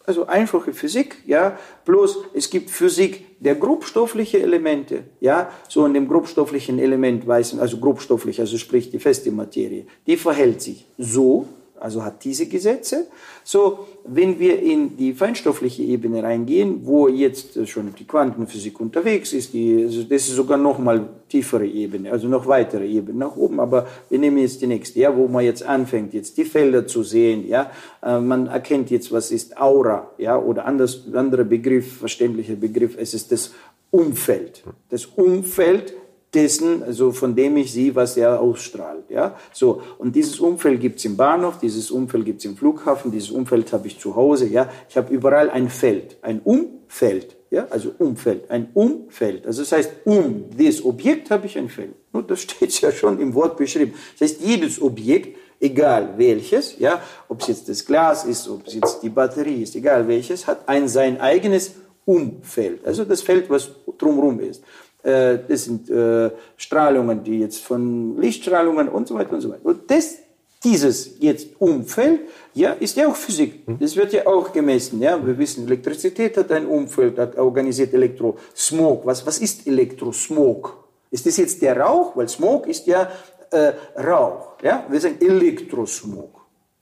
Also einfache Physik, ja, bloß es gibt Physik der grobstoffliche Elemente, ja, so in dem grobstofflichen Element weißen, also grobstofflich, also sprich die feste Materie, die verhält sich so, also hat diese Gesetze. So, wenn wir in die feinstoffliche Ebene reingehen, wo jetzt schon die Quantenphysik unterwegs ist, die, also das ist sogar noch mal tiefere Ebene, also noch weitere Ebene nach oben, aber wir nehmen jetzt die nächste, ja, wo man jetzt anfängt, jetzt die Felder zu sehen, ja, äh, man erkennt jetzt, was ist Aura, ja, oder anders, anderer Begriff, verständlicher Begriff, es ist das Umfeld. Das Umfeld dessen, also von dem ich sehe, was er ausstrahlt. Ja? So, und dieses Umfeld gibt's im Bahnhof, dieses Umfeld gibt's im Flughafen, dieses Umfeld habe ich zu Hause. Ja? Ich habe überall ein Feld, ein Umfeld, ja? also Umfeld, ein Umfeld. Also das heißt, um das Objekt habe ich ein Feld. Nur das steht ja schon im Wort beschrieben. Das heißt, jedes Objekt, egal welches, ja, ob es jetzt das Glas ist, ob es jetzt die Batterie ist, egal welches, hat ein sein eigenes Umfeld. Also das Feld, was drumherum ist. Äh, das sind äh, Strahlungen, die jetzt von Lichtstrahlungen und so weiter und so weiter. Und das, dieses jetzt Umfeld, ja, ist ja auch Physik. Hm. Das wird ja auch gemessen. Ja, wir wissen, Elektrizität hat ein Umfeld, hat organisiert Elektrosmog. Was, was ist Elektrosmog? Ist das jetzt der Rauch? Weil Smog ist ja äh, Rauch. Ja, wir sagen Elektrosmog.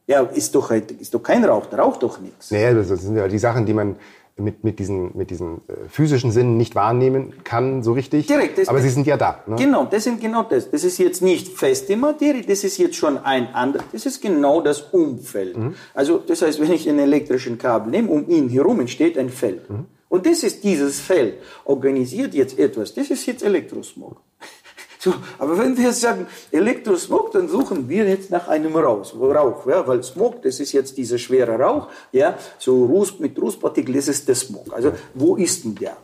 Ja, ist doch, ist doch kein Rauch, der raucht doch nichts. Naja, das sind ja die Sachen, die man mit, mit diesen, mit diesen äh, physischen Sinnen nicht wahrnehmen kann, so richtig. Direkt. Aber sie sind ja da. Ne? Genau, das sind genau das. Das ist jetzt nicht feste Materie, das ist jetzt schon ein anderes, das ist genau das Umfeld. Mhm. Also, das heißt, wenn ich einen elektrischen Kabel nehme, um ihn herum entsteht ein Feld. Mhm. Und das ist dieses Feld, organisiert jetzt etwas, das ist jetzt Elektrosmog. So, aber wenn wir sagen Elektrosmog, dann suchen wir jetzt nach einem Rauch, Rauch ja, weil Smog, das ist jetzt dieser schwere Rauch, ja, so Ruß, mit Rußpartikel, das ist der Smog. Also wo ist denn der?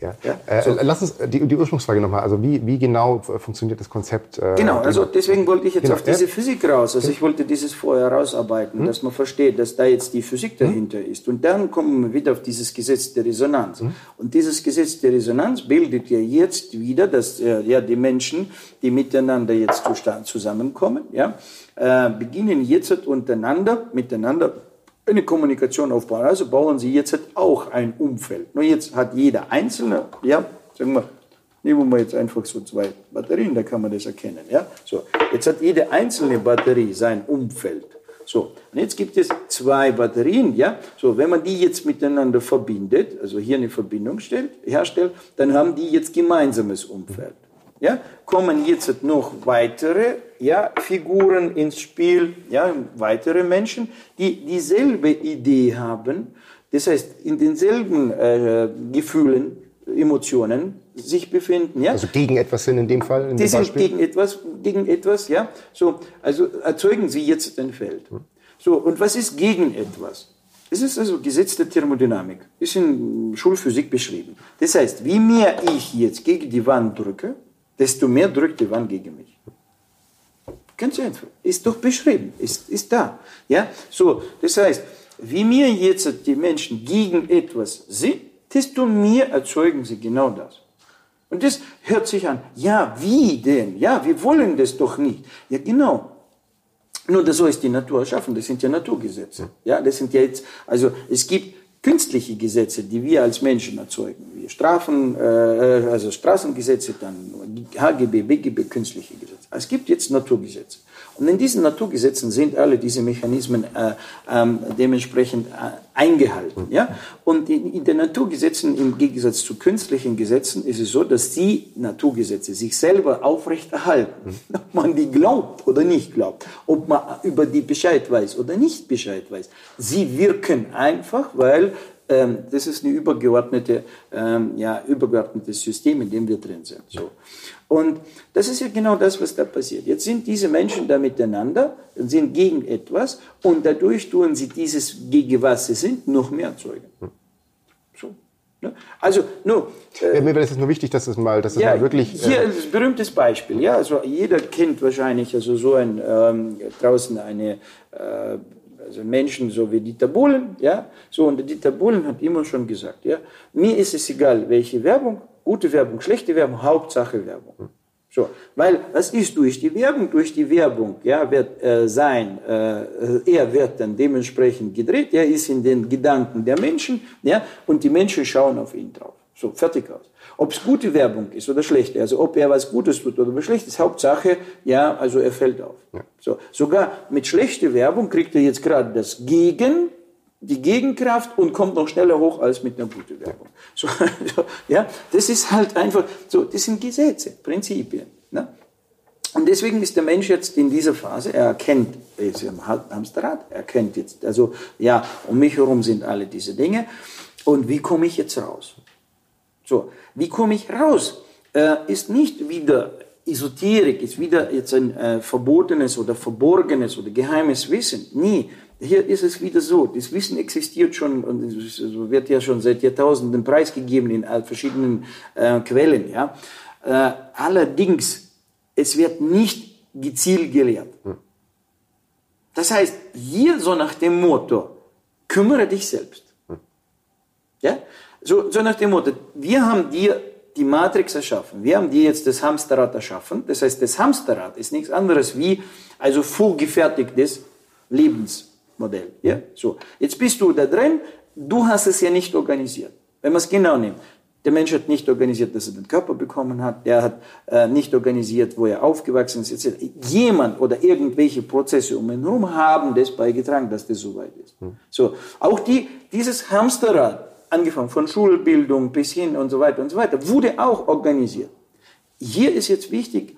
Ja. ja äh, so. Lass uns die, die Ursprungsfrage nochmal. Also wie, wie genau funktioniert das Konzept? Äh, genau, also deswegen wollte ich jetzt genau. auf diese. Physik raus. Also ich wollte dieses vorher rausarbeiten, hm? dass man versteht, dass da jetzt die Physik hm? dahinter hm? ist. Und dann kommen wir wieder auf dieses Gesetz der Resonanz. Hm? Und dieses Gesetz der Resonanz bildet ja jetzt wieder, dass äh, ja die Menschen, die miteinander jetzt zusammenkommen, ja, äh, beginnen jetzt untereinander, miteinander eine Kommunikation aufbauen. Also bauen Sie jetzt auch ein Umfeld. Nur jetzt hat jeder Einzelne, ja, sagen wir, nehmen wir jetzt einfach so zwei Batterien, da kann man das erkennen. Ja? So, jetzt hat jede einzelne Batterie sein Umfeld. So, und jetzt gibt es zwei Batterien, ja. So, wenn man die jetzt miteinander verbindet, also hier eine Verbindung stellt, herstellt, dann haben die jetzt gemeinsames Umfeld ja, kommen jetzt noch weitere ja, Figuren ins Spiel, ja, weitere Menschen, die dieselbe Idee haben, das heißt in denselben äh, Gefühlen, Emotionen sich befinden. Ja? Also gegen etwas sind in dem Fall? In die sind Beispiel? gegen etwas, gegen etwas, ja. So, also erzeugen Sie jetzt ein Feld. Hm. So, und was ist gegen etwas? Es ist also Gesetz der Thermodynamik, ist in Schulphysik beschrieben. Das heißt, wie mehr ich jetzt gegen die Wand drücke, desto mehr drückt die Wand gegen mich. Ganz einfach. Ist doch beschrieben. Ist, ist da. Ja? So, das heißt, wie mir jetzt die Menschen gegen etwas sind, desto mehr erzeugen sie genau das. Und das hört sich an, ja, wie denn? Ja, wir wollen das doch nicht. Ja, genau. Nur das so ist die Natur erschaffen. Das sind ja Naturgesetze. Ja, das sind ja jetzt, also es gibt künstliche Gesetze, die wir als Menschen erzeugen, wie Strafen, äh, also Straßengesetze, dann HGB, BGB, künstliche Gesetze. Es gibt jetzt Naturgesetze. Und in diesen Naturgesetzen sind alle diese Mechanismen äh, ähm, dementsprechend äh, eingehalten. Ja? Und in, in den Naturgesetzen, im Gegensatz zu künstlichen Gesetzen, ist es so, dass die Naturgesetze sich selber aufrechterhalten. Mhm. Ob man die glaubt oder nicht glaubt, ob man über die Bescheid weiß oder nicht Bescheid weiß. Sie wirken einfach, weil ähm, das ist ein übergeordnete, ähm, ja, übergeordnetes System, in dem wir drin sind. So. Und das ist ja genau das, was da passiert. Jetzt sind diese Menschen da miteinander, sind gegen etwas und dadurch tun sie dieses, gegen was sie sind, noch mehr erzeugen. So. Ne? Also, nur. Äh, mir wäre es nur wichtig, dass es mal, dass es ja, mal wirklich. Äh, hier ein berühmtes Beispiel, ja. Also, jeder kennt wahrscheinlich, also so ein, ähm, draußen eine, äh, also Menschen so wie Dieter Bohlen, ja, so und Dieter Bohlen hat immer schon gesagt, ja, mir ist es egal, welche Werbung, gute Werbung, schlechte Werbung, Hauptsache Werbung. So, weil was ist durch die Werbung? Durch die Werbung, ja, wird äh, sein, äh, er wird dann dementsprechend gedreht, er ist in den Gedanken der Menschen, ja, und die Menschen schauen auf ihn drauf. So, fertig aus. Ob es gute Werbung ist oder schlechte, also ob er was Gutes tut oder was Schlechtes, Hauptsache, ja, also er fällt auf. Ja. So, sogar mit schlechter Werbung kriegt er jetzt gerade das Gegen, die Gegenkraft und kommt noch schneller hoch als mit einer guten Werbung. So, so, ja, das ist halt einfach so, das sind Gesetze, Prinzipien. Ne? Und deswegen ist der Mensch jetzt in dieser Phase, er erkennt, er ist im Hamsterrad, er erkennt jetzt, also ja, um mich herum sind alle diese Dinge. Und wie komme ich jetzt raus? So, wie komme ich raus? Äh, ist nicht wieder Esoterik, ist wieder jetzt ein äh, verbotenes oder verborgenes oder geheimes Wissen. Nie. Hier ist es wieder so, das Wissen existiert schon und wird ja schon seit Jahrtausenden preisgegeben in verschiedenen äh, Quellen. Ja? Äh, allerdings, es wird nicht gezielt gelehrt. Hm. Das heißt, hier so nach dem Motto, kümmere dich selbst. Hm. Ja? So, so nach dem Motto, wir haben dir die Matrix erschaffen. Wir haben dir jetzt das Hamsterrad erschaffen. Das heißt, das Hamsterrad ist nichts anderes wie also vorgefertigtes Lebensmodell. Ja? So, jetzt bist du da drin, du hast es ja nicht organisiert. Wenn man es genau nimmt. Der Mensch hat nicht organisiert, dass er den Körper bekommen hat. Der hat äh, nicht organisiert, wo er aufgewachsen ist. Etc. Jemand oder irgendwelche Prozesse um ihn herum haben das beigetragen, dass das so weit ist. Hm. So, auch die, dieses Hamsterrad angefangen von Schulbildung bis hin und so weiter und so weiter, wurde auch organisiert. Hier ist jetzt wichtig,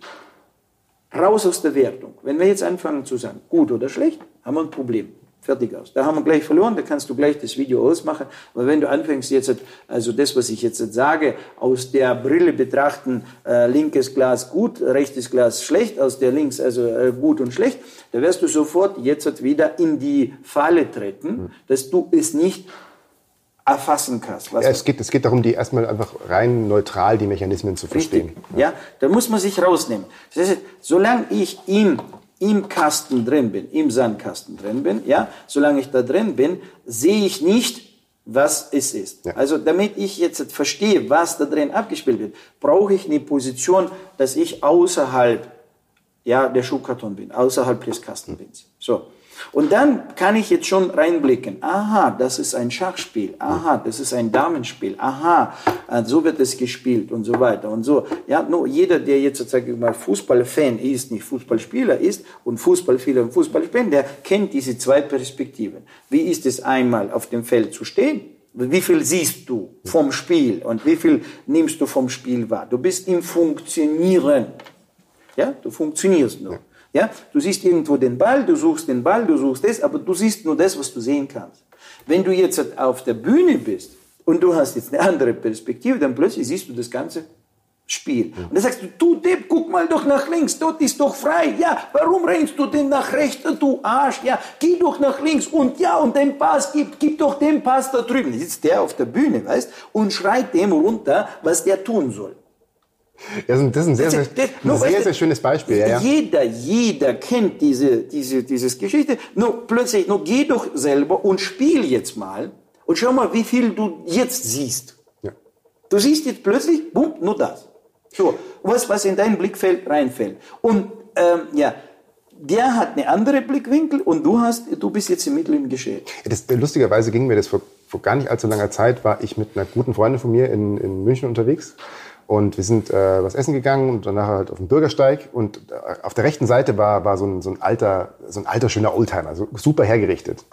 raus aus der Wertung. Wenn wir jetzt anfangen zu sagen, gut oder schlecht, haben wir ein Problem. Fertig aus. Da haben wir gleich verloren, da kannst du gleich das Video ausmachen. Aber wenn du anfängst jetzt, also das, was ich jetzt sage, aus der Brille betrachten, äh, linkes Glas gut, rechtes Glas schlecht, aus der links also äh, gut und schlecht, da wirst du sofort jetzt wieder in die Falle treten, dass du es nicht erfassen kannst. Ja, es, geht, es geht darum, die erstmal einfach rein neutral die Mechanismen zu verstehen. Richtig, ja. da muss man sich rausnehmen. Das heißt, solange ich im, im Kasten drin bin, im Sandkasten drin bin, ja, solange ich da drin bin, sehe ich nicht, was es ist. Ja. Also damit ich jetzt verstehe, was da drin abgespielt wird, brauche ich eine Position, dass ich außerhalb ja, der Schuhkarton bin, außerhalb des Kastenbins. So. Und dann kann ich jetzt schon reinblicken. Aha, das ist ein Schachspiel. Aha, das ist ein Damenspiel. Aha, äh, so wird es gespielt und so weiter und so. Ja, nur jeder, der jetzt sozusagen mal Fußballfan ist, nicht Fußballspieler ist und Fußballspieler und Fußballspieler, der kennt diese zwei Perspektiven. Wie ist es einmal auf dem Feld zu stehen? Wie viel siehst du vom Spiel und wie viel nimmst du vom Spiel wahr? Du bist im Funktionieren. Ja, du funktionierst nur. Ja? Du siehst irgendwo den Ball, du suchst den Ball, du suchst das, aber du siehst nur das, was du sehen kannst. Wenn du jetzt auf der Bühne bist und du hast jetzt eine andere Perspektive, dann plötzlich siehst du das ganze Spiel. Und dann sagst du, du Depp, guck mal doch nach links, dort ist doch frei. Ja, warum rennst du denn nach rechts, du Arsch? Ja, geh doch nach links und ja, und den Pass, gib, gib doch den Pass da drüben. Jetzt sitzt der auf der Bühne, weißt, und schreit dem runter, was der tun soll. Das ist ein, sehr, sehr, ein sehr, sehr schönes Beispiel. Ja, ja. Jeder, jeder kennt diese, diese, dieses Geschichte. Nur plötzlich, nur geh doch selber und spiel jetzt mal und schau mal, wie viel du jetzt siehst. Ja. Du siehst jetzt plötzlich, bumm, nur das. So, was, was in dein Blickfeld reinfällt. Und ähm, ja, der hat eine andere Blickwinkel und du hast, du bist jetzt im Mittel im Geschehen. Das, lustigerweise ging mir das vor, vor gar nicht allzu langer Zeit, war ich mit einer guten Freundin von mir in, in München unterwegs und wir sind äh, was essen gegangen und danach halt auf dem Bürgersteig. Und äh, auf der rechten Seite war, war so, ein, so, ein alter, so ein alter, schöner Oldtimer, so super hergerichtet.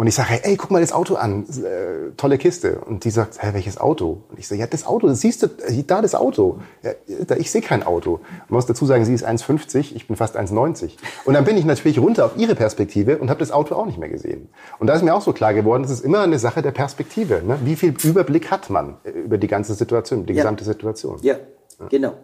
Und ich sage, hey, ey, guck mal das Auto an, äh, tolle Kiste. Und die sagt, hä, welches Auto? Und ich sage, ja, das Auto, das siehst du, da das Auto. Ja, ich sehe kein Auto. Man muss dazu sagen, sie ist 1,50, ich bin fast 1,90. Und dann bin ich natürlich runter auf ihre Perspektive und habe das Auto auch nicht mehr gesehen. Und da ist mir auch so klar geworden, es ist immer eine Sache der Perspektive. Ne? Wie viel Überblick hat man äh, über die ganze Situation, die ja. gesamte Situation? Ja, ja, genau.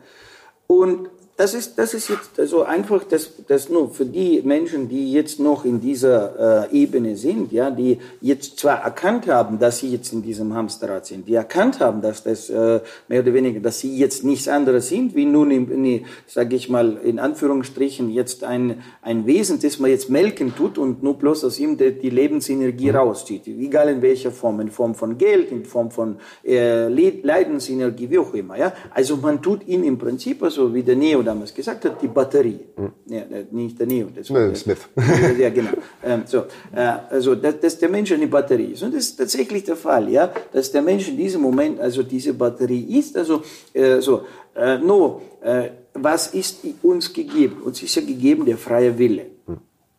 Und das ist, das ist jetzt also einfach das, das nur für die Menschen, die jetzt noch in dieser äh, Ebene sind, ja, die jetzt zwar erkannt haben, dass sie jetzt in diesem Hamsterrad sind, die erkannt haben, dass das äh, mehr oder weniger, dass sie jetzt nichts anderes sind, wie nun, in, sage ich mal, in Anführungsstrichen jetzt ein, ein Wesen, das man jetzt melken tut und nur bloß aus ihm die, die Lebensenergie mhm. rauszieht, egal in welcher Form, in Form von Geld, in Form von äh, Leidensenergie, wie auch immer, ja. Also man tut ihn im Prinzip, also wie der Neo damals gesagt hat, die Batterie. Ja, nicht der Neo. Das Nee, Smith. ja, genau. Ähm, so, äh, also, dass, dass der Mensch eine Batterie ist. Und das ist tatsächlich der Fall, ja, dass der Mensch in diesem Moment also diese Batterie ist. Also, äh, so, äh, no, äh, was ist uns gegeben? Uns ist ja gegeben der freie Wille.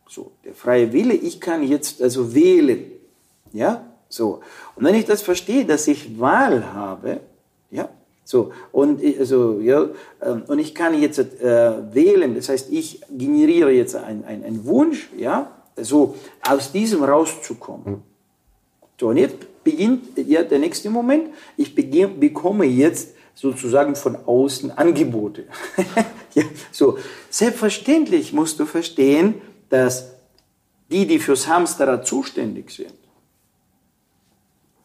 So, der freie Wille, ich kann jetzt also wählen. Ja, so. Und wenn ich das verstehe, dass ich Wahl habe, ja, so, und, ich- also, ja, ähm, und ich kann jetzt äh, wählen, das heißt, ich generiere jetzt einen ein Wunsch, ja, so aus diesem rauszukommen. So, und jetzt beginnt ja der nächste Moment. Ich begin, bekomme jetzt sozusagen von außen Angebote. ja, so, selbstverständlich musst du verstehen, dass die, die fürs Hamsterrad zuständig sind,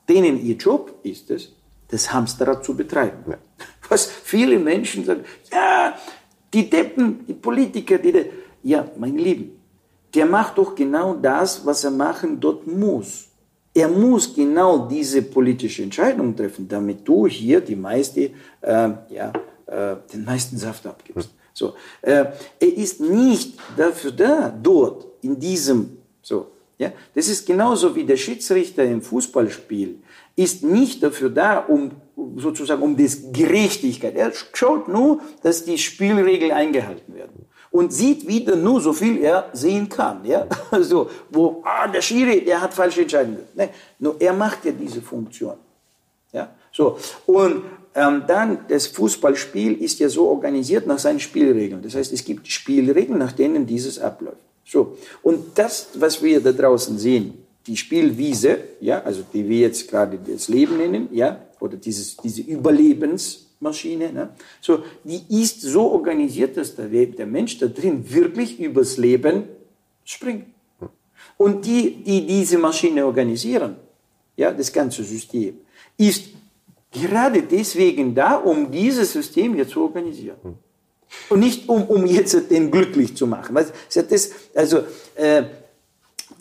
denen ihr Job ist es, das Hamsterrad zu betreiben. Was viele Menschen sagen, ja, die Deppen, die Politiker, die, De ja, mein Lieben, der macht doch genau das, was er machen dort muss. Er muss genau diese politische Entscheidung treffen, damit du hier die meiste, äh, ja, äh, den meisten Saft abgibst. So, äh, er ist nicht dafür da, dort in diesem, so, ja, das ist genauso wie der Schiedsrichter im Fußballspiel ist nicht dafür da, um sozusagen um das Gerechtigkeit. Er schaut nur, dass die Spielregeln eingehalten werden und sieht wieder nur so viel er sehen kann, ja, so wo ah, der Schiri, der hat falsche Entscheidungen. Nee, nur er macht ja diese Funktion. Ja, so. Und ähm, dann, das Fußballspiel ist ja so organisiert nach seinen Spielregeln. Das heißt, es gibt Spielregeln, nach denen dieses abläuft. So. Und das, was wir da draußen sehen, die Spielwiese, ja, also die wir jetzt gerade das Leben nennen, ja, oder dieses, diese Überlebensmaschine, ne, so, die ist so organisiert, dass der, der Mensch da drin wirklich übers Leben springt. Und die, die diese Maschine organisieren, ja, das ganze System, ist gerade deswegen da, um dieses System jetzt zu organisieren. Und nicht um, um jetzt den glücklich zu machen. Das, also äh,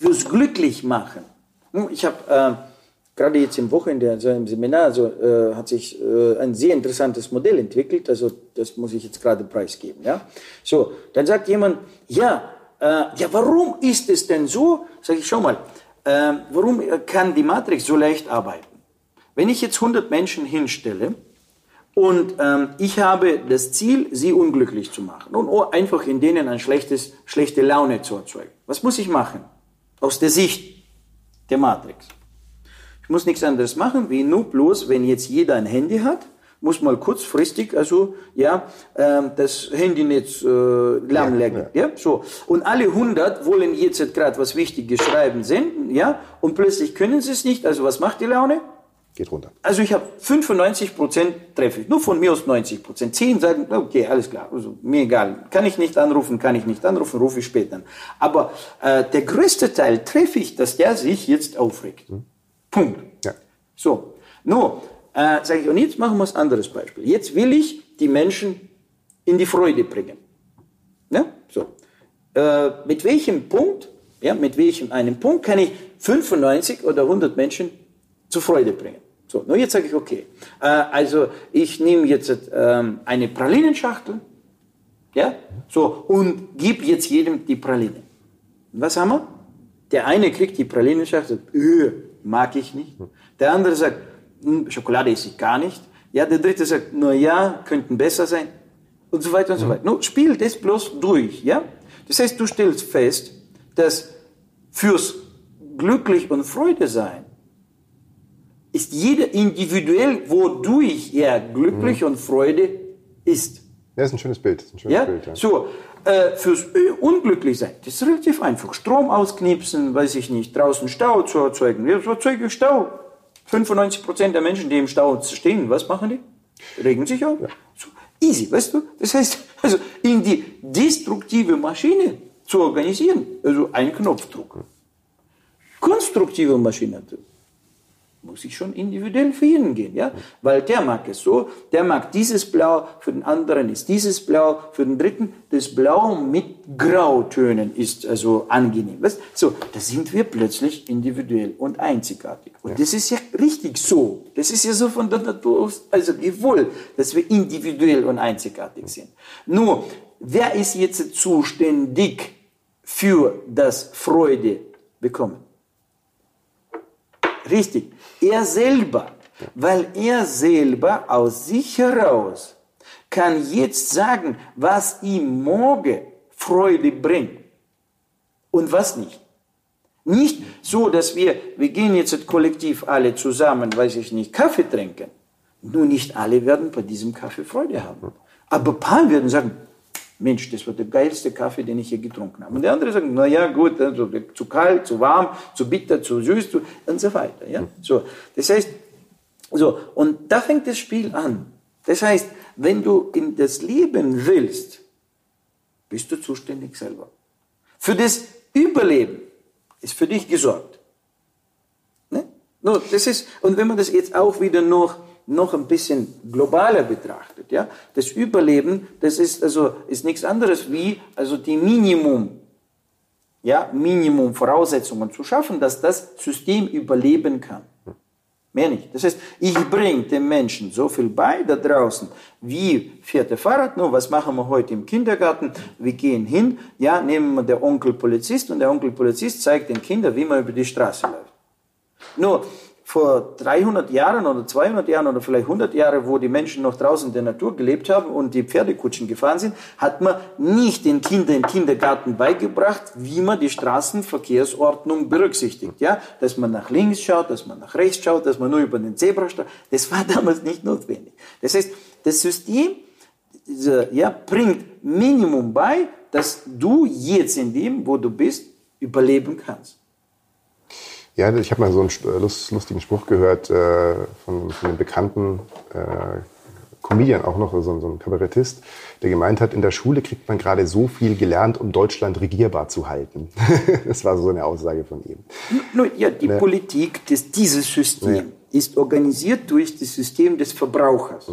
fürs glücklich machen. Hm, Ich habe äh, gerade jetzt im Wochenende, also im Seminar, also, äh, hat sich äh, ein sehr interessantes Modell entwickelt. Also das muss ich jetzt gerade preisgeben. Ja? So, dann sagt jemand, ja, äh, ja, warum ist es denn so? Sag ich, schau mal, äh, warum kann die Matrix so leicht arbeiten? Wenn ich jetzt 100 Menschen hinstelle und ähm, ich habe das Ziel, sie unglücklich zu machen und oh, einfach in denen ein schlechtes, schlechte Laune zu erzeugen, was muss ich machen? Aus der Sicht der Matrix. Ich muss nichts anderes machen, wie nur bloß, wenn jetzt jeder ein Handy hat, muss mal kurzfristig, also ja, ähm, das Handynetz äh, lahmlegen. Ja, so. Und alle 100 wollen jetzt gerade was Wichtiges schreiben, senden, ja, und plötzlich können sie es nicht. Also was macht die Laune? Geht runter. Also ich habe 95 Prozent treffe ich, nur von mir aus 90 Prozent. 10 sagen, okay, alles klar, also mir egal, kann ich nicht anrufen, kann ich nicht anrufen, rufe ich später an. Aber äh, der größte Teil treffe ich, dass der sich jetzt aufregt. Punkt. Ja. So, nur, äh, sage ich, und jetzt machen wir ein anderes Beispiel. Jetzt will ich die Menschen in die Freude bringen. Ja? So. Äh, mit welchem Punkt, ja, mit welchem einem Punkt kann ich 95 oder 100 Menschen zur Freude bringen? So, nur jetzt sage ich, okay, äh, also ich nehme jetzt ähm, eine Pralinenschachtel, ja, so, und gebe jetzt jedem die Praline. Was haben wir? Der eine kriegt die Pralinenschachtel, öh, mag ich nicht. Der andere sagt, hm, Schokolade esse ich gar nicht. Ja, der dritte sagt, na ja, könnten besser sein. Und so weiter und so weiter. Nur spiel das bloß durch, ja? Das heißt, du stellst fest, dass fürs glücklich und Freude sein ist jeder individuell, wodurch er glücklich und Freude ist. Ja, ist ein schönes Bild. Ein schönes Ja? Bild, ja. So, äh, fürs Ö unglücklich sein, das ist relativ einfach. Strom ausknipsen, weiß ich nicht, draußen Stau zu erzeugen. Wir erzeugen Stau. 95% der Menschen, die im Stau stehen, was machen die? Regen sich auf. So, easy, weißt du? Das heißt, also in die destruktive Maschine zu organisieren, also ein Knopfdruck. Konstruktive Maschine. Muss ich schon individuell für ihn gehen, ja? Weil der mag es so, der mag dieses Blau, für den anderen ist dieses Blau, für den dritten das Blau mit Grautönen ist also angenehm. Weißt? So, da sind wir plötzlich individuell und einzigartig. Und ja. das ist ja richtig so. Das ist ja so von der Natur aus, also gewollt, dass wir individuell und einzigartig sind. Nur, wer ist jetzt zuständig für das Freude bekommen? Richtig, er selber, weil er selber aus sich heraus kann jetzt sagen, was ihm morgen Freude bringt und was nicht. Nicht so, dass wir, wir gehen jetzt kollektiv alle zusammen, weiß ich nicht, Kaffee trinken. Nur nicht alle werden bei diesem Kaffee Freude haben. Aber ein paar werden sagen, Mensch, das war der geilste Kaffee, den ich hier getrunken habe. Und der andere sagt, na ja, gut, also zu kalt, zu warm, zu bitter, zu süß und so weiter. Ja? So, das heißt, so, und da fängt das Spiel an. Das heißt, wenn du in das Leben willst, bist du zuständig selber. Für das Überleben ist für dich gesorgt. Ne? No, das ist, und wenn man das jetzt auch wieder noch noch ein bisschen globaler betrachtet, ja, das Überleben, das ist also ist nichts anderes wie also die Minimum, ja, Minimum Voraussetzungen zu schaffen, dass das System überleben kann. Mehr nicht. Das heißt, ich bringe den Menschen so viel bei da draußen, wie fährt der Fahrrad, nur was machen wir heute im Kindergarten? Wir gehen hin, ja, nehmen wir den Onkel Polizist und der Onkel Polizist zeigt den Kindern, wie man über die Straße läuft. Nur, vor 300 Jahren oder 200 Jahren oder vielleicht 100 Jahren, wo die Menschen noch draußen in der Natur gelebt haben und die Pferdekutschen gefahren sind, hat man nicht den Kindern im Kindergarten beigebracht, wie man die Straßenverkehrsordnung berücksichtigt. Ja, dass man nach links schaut, dass man nach rechts schaut, dass man nur über den Zebrastreifen. Das war damals nicht notwendig. Das heißt, das System ja, bringt Minimum bei, dass du jetzt in dem, wo du bist, überleben kannst. Ja, ich habe mal so einen äh, lustigen Spruch gehört äh, von, von einem bekannten äh, Comedian, auch noch so, so ein Kabarettist, der gemeint hat, in der Schule kriegt man gerade so viel gelernt, um Deutschland regierbar zu halten. das war so eine Aussage von ihm. Ja, die ne? Politik, des, dieses System ja. ist organisiert durch das System des Verbrauchers.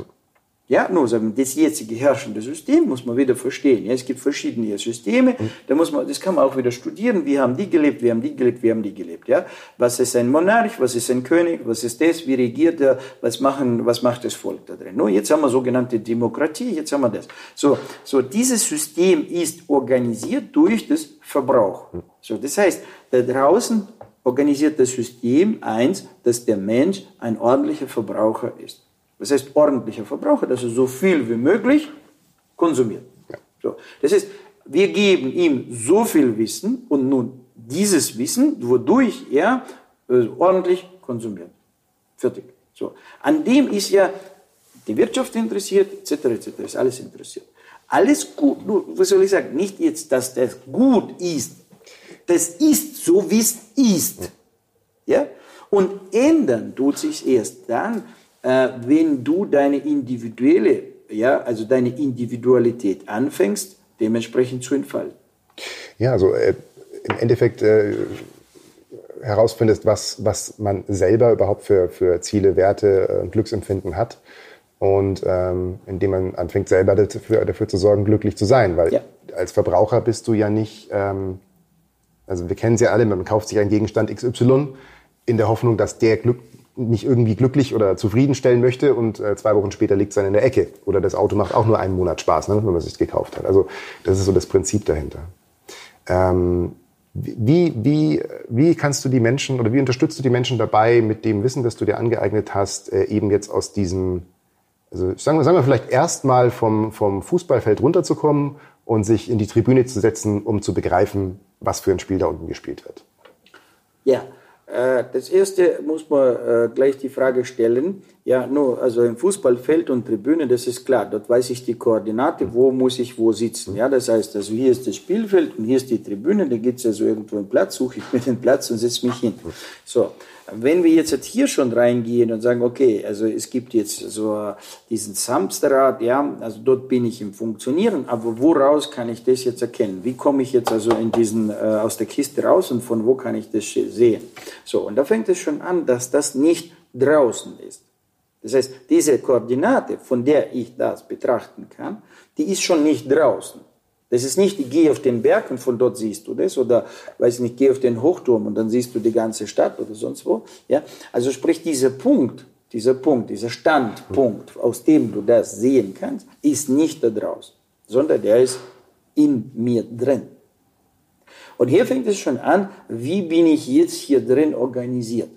Ja, nur sagen, das jetzige herrschende System muss man wieder verstehen. Ja, es gibt verschiedene Systeme, mhm. da muss man, das kann man auch wieder studieren. Wie haben die gelebt, wie haben die gelebt, wie haben die gelebt, ja? Was ist ein Monarch, was ist ein König, was ist das, wie regiert er, was machen, was macht das Volk da drin? Nur jetzt haben wir sogenannte Demokratie, jetzt haben wir das. So, so, dieses System ist organisiert durch das Verbrauch. Mhm. So, das heißt, da draußen organisiert das System eins, dass der Mensch ein ordentlicher Verbraucher ist. Das heißt ordentlicher Verbraucher, dass er so viel wie möglich konsumiert. Ja. So. Das heißt, wir geben ihm so viel Wissen und nun dieses Wissen, wodurch er äh, ordentlich konsumiert. Fertig. So. An dem ist ja die Wirtschaft interessiert, etc., etc., ist alles interessiert. Alles gut, nur, was soll ich sagen, nicht jetzt, dass das gut ist. Das ist so, wie es ist. Ja? Und ändern tut sich erst dann, äh, wenn du deine individuelle, ja, also deine Individualität anfängst, dementsprechend zu entfalten. Ja, also äh, im Endeffekt äh, herausfindest, was, was man selber überhaupt für, für Ziele, Werte äh, und Glücksempfinden hat. Und ähm, indem man anfängt, selber dafür, dafür zu sorgen, glücklich zu sein. Weil ja. als Verbraucher bist du ja nicht, ähm, also wir kennen es ja alle, man kauft sich einen Gegenstand XY in der Hoffnung, dass der Glück, mich irgendwie glücklich oder zufriedenstellen möchte und äh, zwei Wochen später liegt es dann in der Ecke. Oder das Auto macht auch nur einen Monat Spaß, ne, wenn man es sich gekauft hat. Also das ist so das Prinzip dahinter. Ähm, wie, wie, wie kannst du die Menschen oder wie unterstützt du die Menschen dabei, mit dem Wissen, das du dir angeeignet hast, äh, eben jetzt aus diesem, also sagen wir, sagen wir vielleicht erstmal vom, vom Fußballfeld runterzukommen und sich in die Tribüne zu setzen, um zu begreifen, was für ein Spiel da unten gespielt wird? Ja, äh, das erste muss man äh, gleich die Frage stellen. Ja, nur, also im Fußballfeld und Tribüne, das ist klar. Dort weiß ich die Koordinate, wo muss ich wo sitzen. Ja, das heißt, also hier ist das Spielfeld und hier ist die Tribüne. Da gibt es also irgendwo einen Platz, suche ich mir den Platz und setze mich hin. So, wenn wir jetzt hier schon reingehen und sagen, okay, also es gibt jetzt so diesen Samsterrad, ja, also dort bin ich im Funktionieren, aber woraus kann ich das jetzt erkennen? Wie komme ich jetzt also in diesen, äh, aus der Kiste raus und von wo kann ich das sehen? So, und da fängt es schon an, dass das nicht draußen ist. Das heißt, diese Koordinate, von der ich das betrachten kann, die ist schon nicht draußen. Das ist nicht, ich gehe auf den Berg und von dort siehst du das oder, weiß nicht, gehe auf den Hochturm und dann siehst du die ganze Stadt oder sonst wo. Ja? Also sprich, dieser Punkt, dieser Punkt, dieser Standpunkt, aus dem du das sehen kannst, ist nicht da draußen, sondern der ist in mir drin. Und hier fängt es schon an, wie bin ich jetzt hier drin organisiert?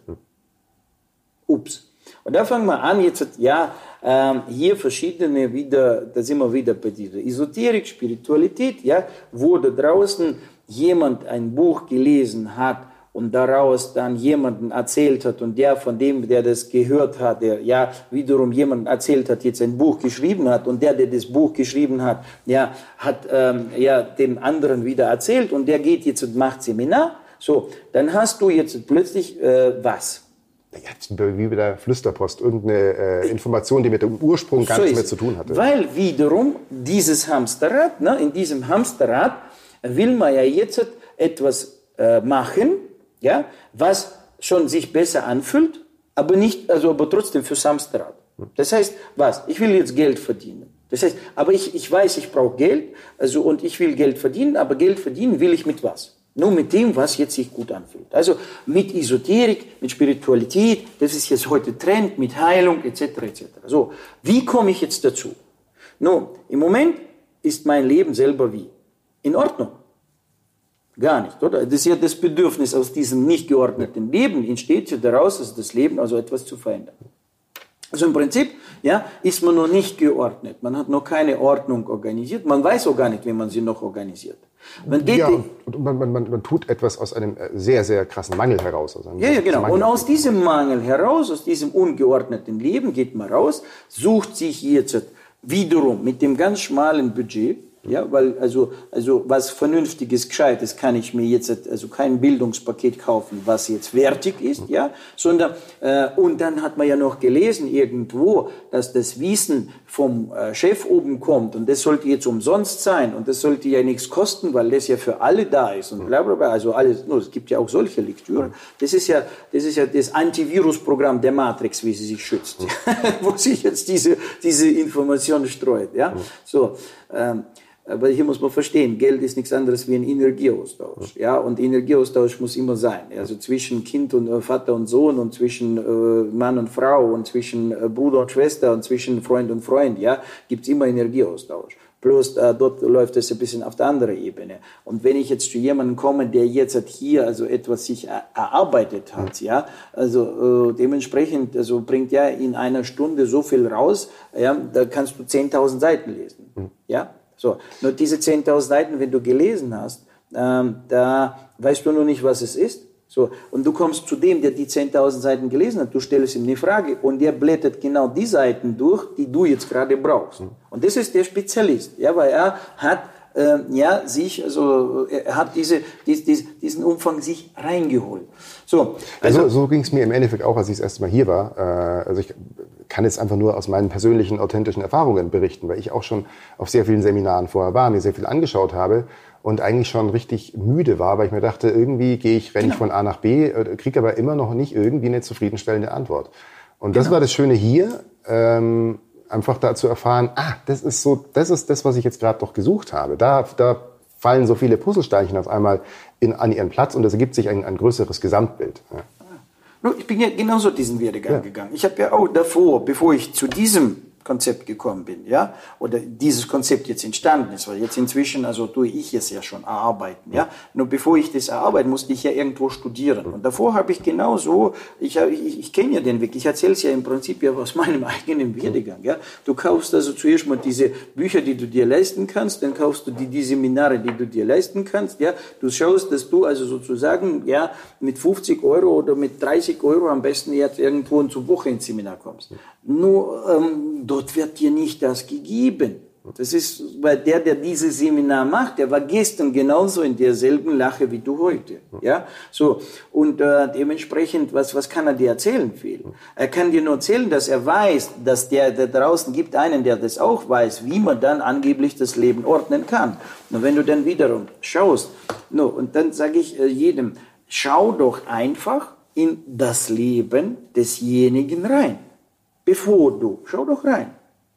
Ups. Und da fangen wir an, jetzt, ja, ähm, hier verschiedene wieder, da sind wir wieder bei dieser Esoterik, Spiritualität, ja, wo da draußen jemand ein Buch gelesen hat und daraus dann jemanden erzählt hat und der von dem, der das gehört hat, der ja wiederum jemanden erzählt hat, jetzt ein Buch geschrieben hat und der, der das Buch geschrieben hat, ja, hat ähm, ja dem anderen wieder erzählt und der geht jetzt und macht Seminar. So, dann hast du jetzt plötzlich äh, was? Wie bei der Flüsterpost, irgendeine äh, Information, die mit dem Ursprung gar so nichts mehr zu tun hatte. Weil wiederum dieses Hamsterrad, ne, in diesem Hamsterrad will man ja jetzt etwas äh, machen, ja, was schon sich besser anfühlt, aber nicht, also aber trotzdem fürs Hamsterrad. Das heißt, was? Ich will jetzt Geld verdienen. Das heißt, aber ich, ich weiß, ich brauche Geld, also und ich will Geld verdienen, aber Geld verdienen will ich mit was? Nur mit dem, was jetzt sich gut anfühlt. Also mit Esoterik, mit Spiritualität, das ist jetzt heute Trend, mit Heilung etc. etc. So, wie komme ich jetzt dazu? Nun, im Moment ist mein Leben selber wie? In Ordnung. Gar nicht, oder? Das ist ja das Bedürfnis aus diesem nicht geordneten Leben entsteht ja daraus, also das Leben, also etwas zu verändern. Also im Prinzip, ja, ist man noch nicht geordnet. Man hat noch keine Ordnung organisiert. Man weiß auch gar nicht, wie man sie noch organisiert. Man geht ja, und man, man, man, tut etwas aus einem äh, sehr, sehr krassen Mangel heraus. ja, ja, genau. Mangel. Und aus diesem Mangel heraus, aus diesem ungeordneten Leben geht man raus, sucht sich jetzt wiederum mit dem ganz schmalen Budget, ja, weil also, also was Vernünftiges, Gescheites kann ich mir jetzt also kein Bildungspaket kaufen, was jetzt wertig ist, ja, sondern äh, und dann hat man ja noch gelesen irgendwo, dass das Wissen vom äh, Chef oben kommt und das sollte jetzt umsonst sein und das sollte ja nichts kosten, weil das ja für alle da ist und bla bla bla. Also alles, no, es gibt ja auch solche Lektüre. Das ist ja, das ist ja das Antivirusprogramm der Matrix, wie sie sich schützt, wo sich jetzt diese diese Information streut, ja. So. Ähm, aber hier muss man verstehen, Geld ist nichts anderes wie ein Energieaustausch. Ja, und Energieaustausch muss immer sein. Also zwischen Kind und äh, Vater und Sohn und zwischen äh, Mann und Frau und zwischen äh, Bruder und Schwester und zwischen Freund und Freund, ja, gibt's immer Energieaustausch. Bloß äh, dort läuft es ein bisschen auf der anderen Ebene. Und wenn ich jetzt zu jemandem komme, der jetzt halt hier also etwas sich erarbeitet hat, ja, also äh, dementsprechend also bringt er in einer Stunde so viel raus, ja, da kannst du 10.000 Seiten lesen, mhm. ja. So, nur diese 10.000 Seiten, wenn du gelesen hast, ähm, da weißt du noch nicht, was es ist. So, und du kommst zu dem, der die 10.000 Seiten gelesen hat, du stellst ihm eine Frage und der blättert genau die Seiten durch, die du jetzt gerade brauchst. Und das ist der Spezialist, ja, weil er hat äh, ja, sich, also er hat diese, dies, dies, diesen Umfang sich reingeholt. So, also, also so ging es mir im Endeffekt auch, als ich das erste Mal hier war. Äh, also ich kann jetzt einfach nur aus meinen persönlichen, authentischen Erfahrungen berichten, weil ich auch schon auf sehr vielen Seminaren vorher war, mir sehr viel angeschaut habe und eigentlich schon richtig müde war, weil ich mir dachte, irgendwie gehe ich, renne genau. ich von A nach B, äh, kriege aber immer noch nicht irgendwie eine zufriedenstellende Antwort. Und das genau. war das Schöne hier. Ähm, einfach da zu erfahren, ah, das ist so, das ist das, was ich jetzt gerade doch gesucht habe. Da, da fallen so viele Puzzlesteinchen auf einmal in, an ihren Platz und es ergibt sich ein, ein größeres Gesamtbild. Ja. Ich bin ja genauso diesen Werdegang ja. gegangen. Ich habe ja auch davor, bevor ich zu diesem Konzept gekommen bin, ja, oder dieses Konzept jetzt entstanden ist, weil jetzt inzwischen, also tue ich es ja schon erarbeiten, ja. Nur bevor ich das erarbeite, musste ich ja irgendwo studieren. Und davor habe ich genau so, ich, ich, ich kenne ja den Weg, ich erzähle es ja im Prinzip ja aus meinem eigenen Werdegang, ja. Du kaufst also zuerst mal diese Bücher, die du dir leisten kannst, dann kaufst du die, die Seminare, die du dir leisten kannst, ja. Du schaust, dass du also sozusagen, ja, mit 50 Euro oder mit 30 Euro am besten jetzt irgendwo zur Woche ins Seminar kommst. Nur ähm, dort wird dir nicht das gegeben. Das ist, weil der, der dieses Seminar macht, der war gestern genauso in derselben Lache wie du heute. Ja, so. Und äh, dementsprechend, was, was kann er dir erzählen viel? Er kann dir nur erzählen, dass er weiß, dass der, der draußen gibt einen, der das auch weiß, wie man dann angeblich das Leben ordnen kann. Und wenn du dann wiederum schaust, no, und dann sage ich äh, jedem, schau doch einfach, in das Leben desjenigen rein. Bevor du, schau doch rein,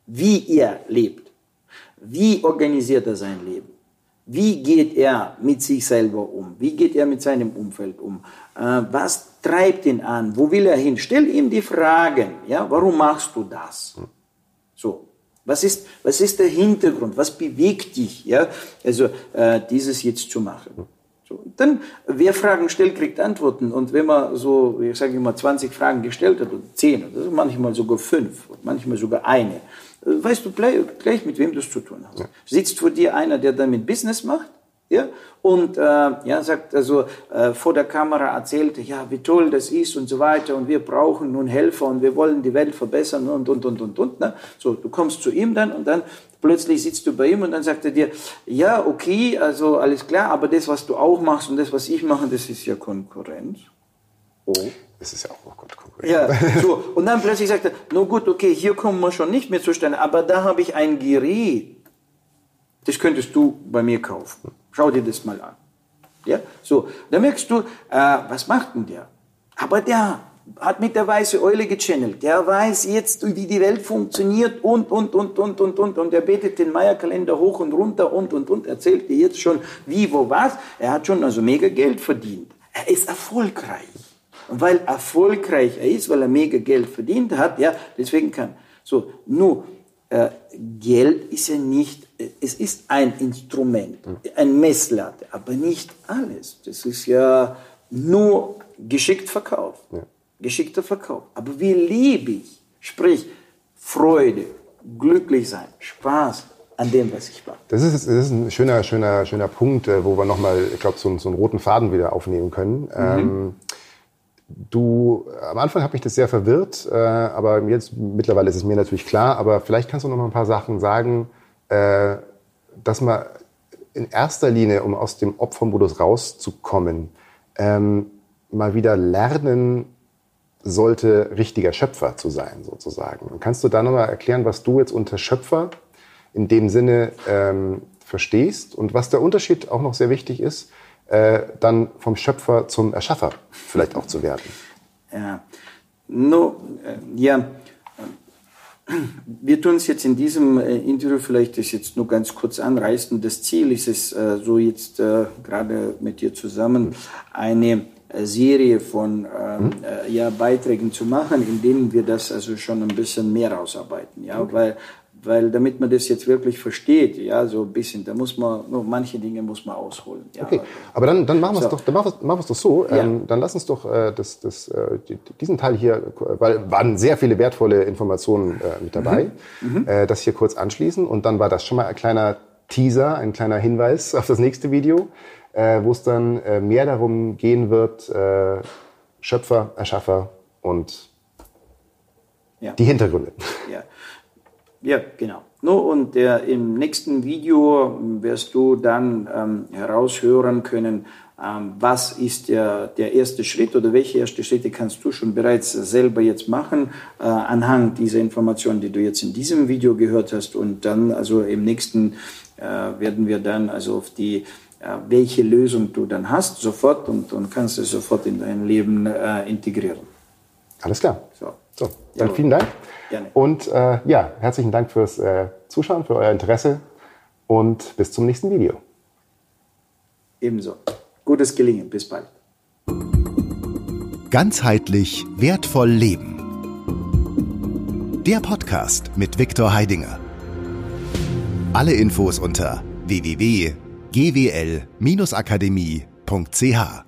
wie er lebt. Wie organisiert er sein Leben? Wie geht er mit sich selber um? Wie geht er mit seinem Umfeld um? Äh, was treibt ihn an? Wo will er hin? Stell ihm die Fragen. Ja, warum machst du das? So. Was ist, was ist der Hintergrund? Was bewegt dich? Ja, also, äh, dieses jetzt zu machen. So. Dann, wer Fragen stellt, kriegt Antworten. Und wenn man so, ich sage immer, 20 Fragen gestellt hat, oder 10, oder manchmal sogar 5, manchmal sogar eine, weißt du gleich, mit wem du es zu tun hast. Ja. Sitzt vor dir einer, der damit Business macht, ja, und äh, ja, sagt also äh, vor der Kamera erzählt, ja, wie toll das ist und so weiter und wir brauchen nun Helfer und wir wollen die Welt verbessern und und und und und. Ne? So, du kommst zu ihm dann und dann plötzlich sitzt du bei ihm und dann sagt er dir, ja, okay, also alles klar, aber das, was du auch machst und das, was ich mache, das ist ja Konkurrenz. Oh. Das ist ja auch, oh Gott, Konkurrenz. Ja, so. Und dann plötzlich sagt er, no gut, okay, hier kommen wir schon nicht mehr zustande, aber da habe ich ein Gerät. Das könntest du bei mir kaufen. Schau dir das mal an. Ja, so. Dann merkst du, äh, was macht denn der? Aber der hat mit der weißen Eule gechannelt. Der weiß jetzt, wie die Welt funktioniert und, und, und, und, und, und. Und er betet den Maya-Kalender hoch und runter und, und, und. Erzählt dir jetzt schon, wie, wo, was. Er hat schon also mega Geld verdient. Er ist erfolgreich. Und weil erfolgreich er ist, weil er mega Geld verdient hat, ja, deswegen kann. So, nur, äh, Geld ist ja nicht, es ist ein Instrument, ein Messlatte, aber nicht alles. Das ist ja nur geschickt verkauft. Ja. Geschickter Verkauf. Aber wie lebe ich? Sprich, Freude, glücklich sein, Spaß, an dem, was ich mache. Das ist, das ist ein schöner, schöner, schöner Punkt, äh, wo wir nochmal, ich glaube, so, so einen roten Faden wieder aufnehmen können. Mhm. Ähm, Du, am Anfang hat mich das sehr verwirrt, äh, aber jetzt mittlerweile ist es mir natürlich klar. Aber vielleicht kannst du noch mal ein paar Sachen sagen, äh, dass man in erster Linie, um aus dem Opfermodus rauszukommen, ähm, mal wieder lernen sollte, richtiger Schöpfer zu sein, sozusagen. Und kannst du da nochmal erklären, was du jetzt unter Schöpfer in dem Sinne ähm, verstehst und was der Unterschied auch noch sehr wichtig ist, äh, dann vom Schöpfer zum Erschaffer vielleicht auch zu werden. Ja, no, äh, ja. Wir tun es jetzt in diesem äh, Interview vielleicht das jetzt nur ganz kurz anreißen. Das Ziel ist es, äh, so jetzt gerade mit dir zusammen, eine Serie von ähm, äh, ja, Beiträgen zu machen, in denen wir das also schon ein bisschen mehr rausarbeiten. Ja, okay. weil weil damit man das jetzt wirklich versteht, ja, so ein bisschen, da muss man, nur manche Dinge muss man ausholen. Ja. Okay, aber dann, dann machen wir es so. doch, dann machen doch so, ja. ähm, dann lass uns doch äh, das, das, äh, diesen Teil hier, weil waren sehr viele wertvolle Informationen äh, mit dabei, mhm. mhm. äh, das hier kurz anschließen und dann war das schon mal ein kleiner Teaser, ein kleiner Hinweis auf das nächste Video, äh, wo es dann äh, mehr darum gehen wird, äh, Schöpfer, Erschaffer und ja. die Hintergründe. Ja. Ja, genau. No, und der, im nächsten Video wirst du dann ähm, heraushören können, ähm, was ist der, der erste Schritt oder welche erste Schritte kannst du schon bereits selber jetzt machen, äh, anhand dieser Informationen, die du jetzt in diesem Video gehört hast. Und dann, also im nächsten äh, werden wir dann also auf die äh, welche Lösung du dann hast, sofort und, und kannst es sofort in dein Leben äh, integrieren. Alles klar. So, so dann ja. vielen Dank. Gerne. Und äh, ja, herzlichen Dank fürs äh, Zuschauen, für euer Interesse und bis zum nächsten Video. Ebenso. Gutes Gelingen. Bis bald. Ganzheitlich wertvoll leben. Der Podcast mit Viktor Heidinger. Alle Infos unter www.gwl-akademie.ch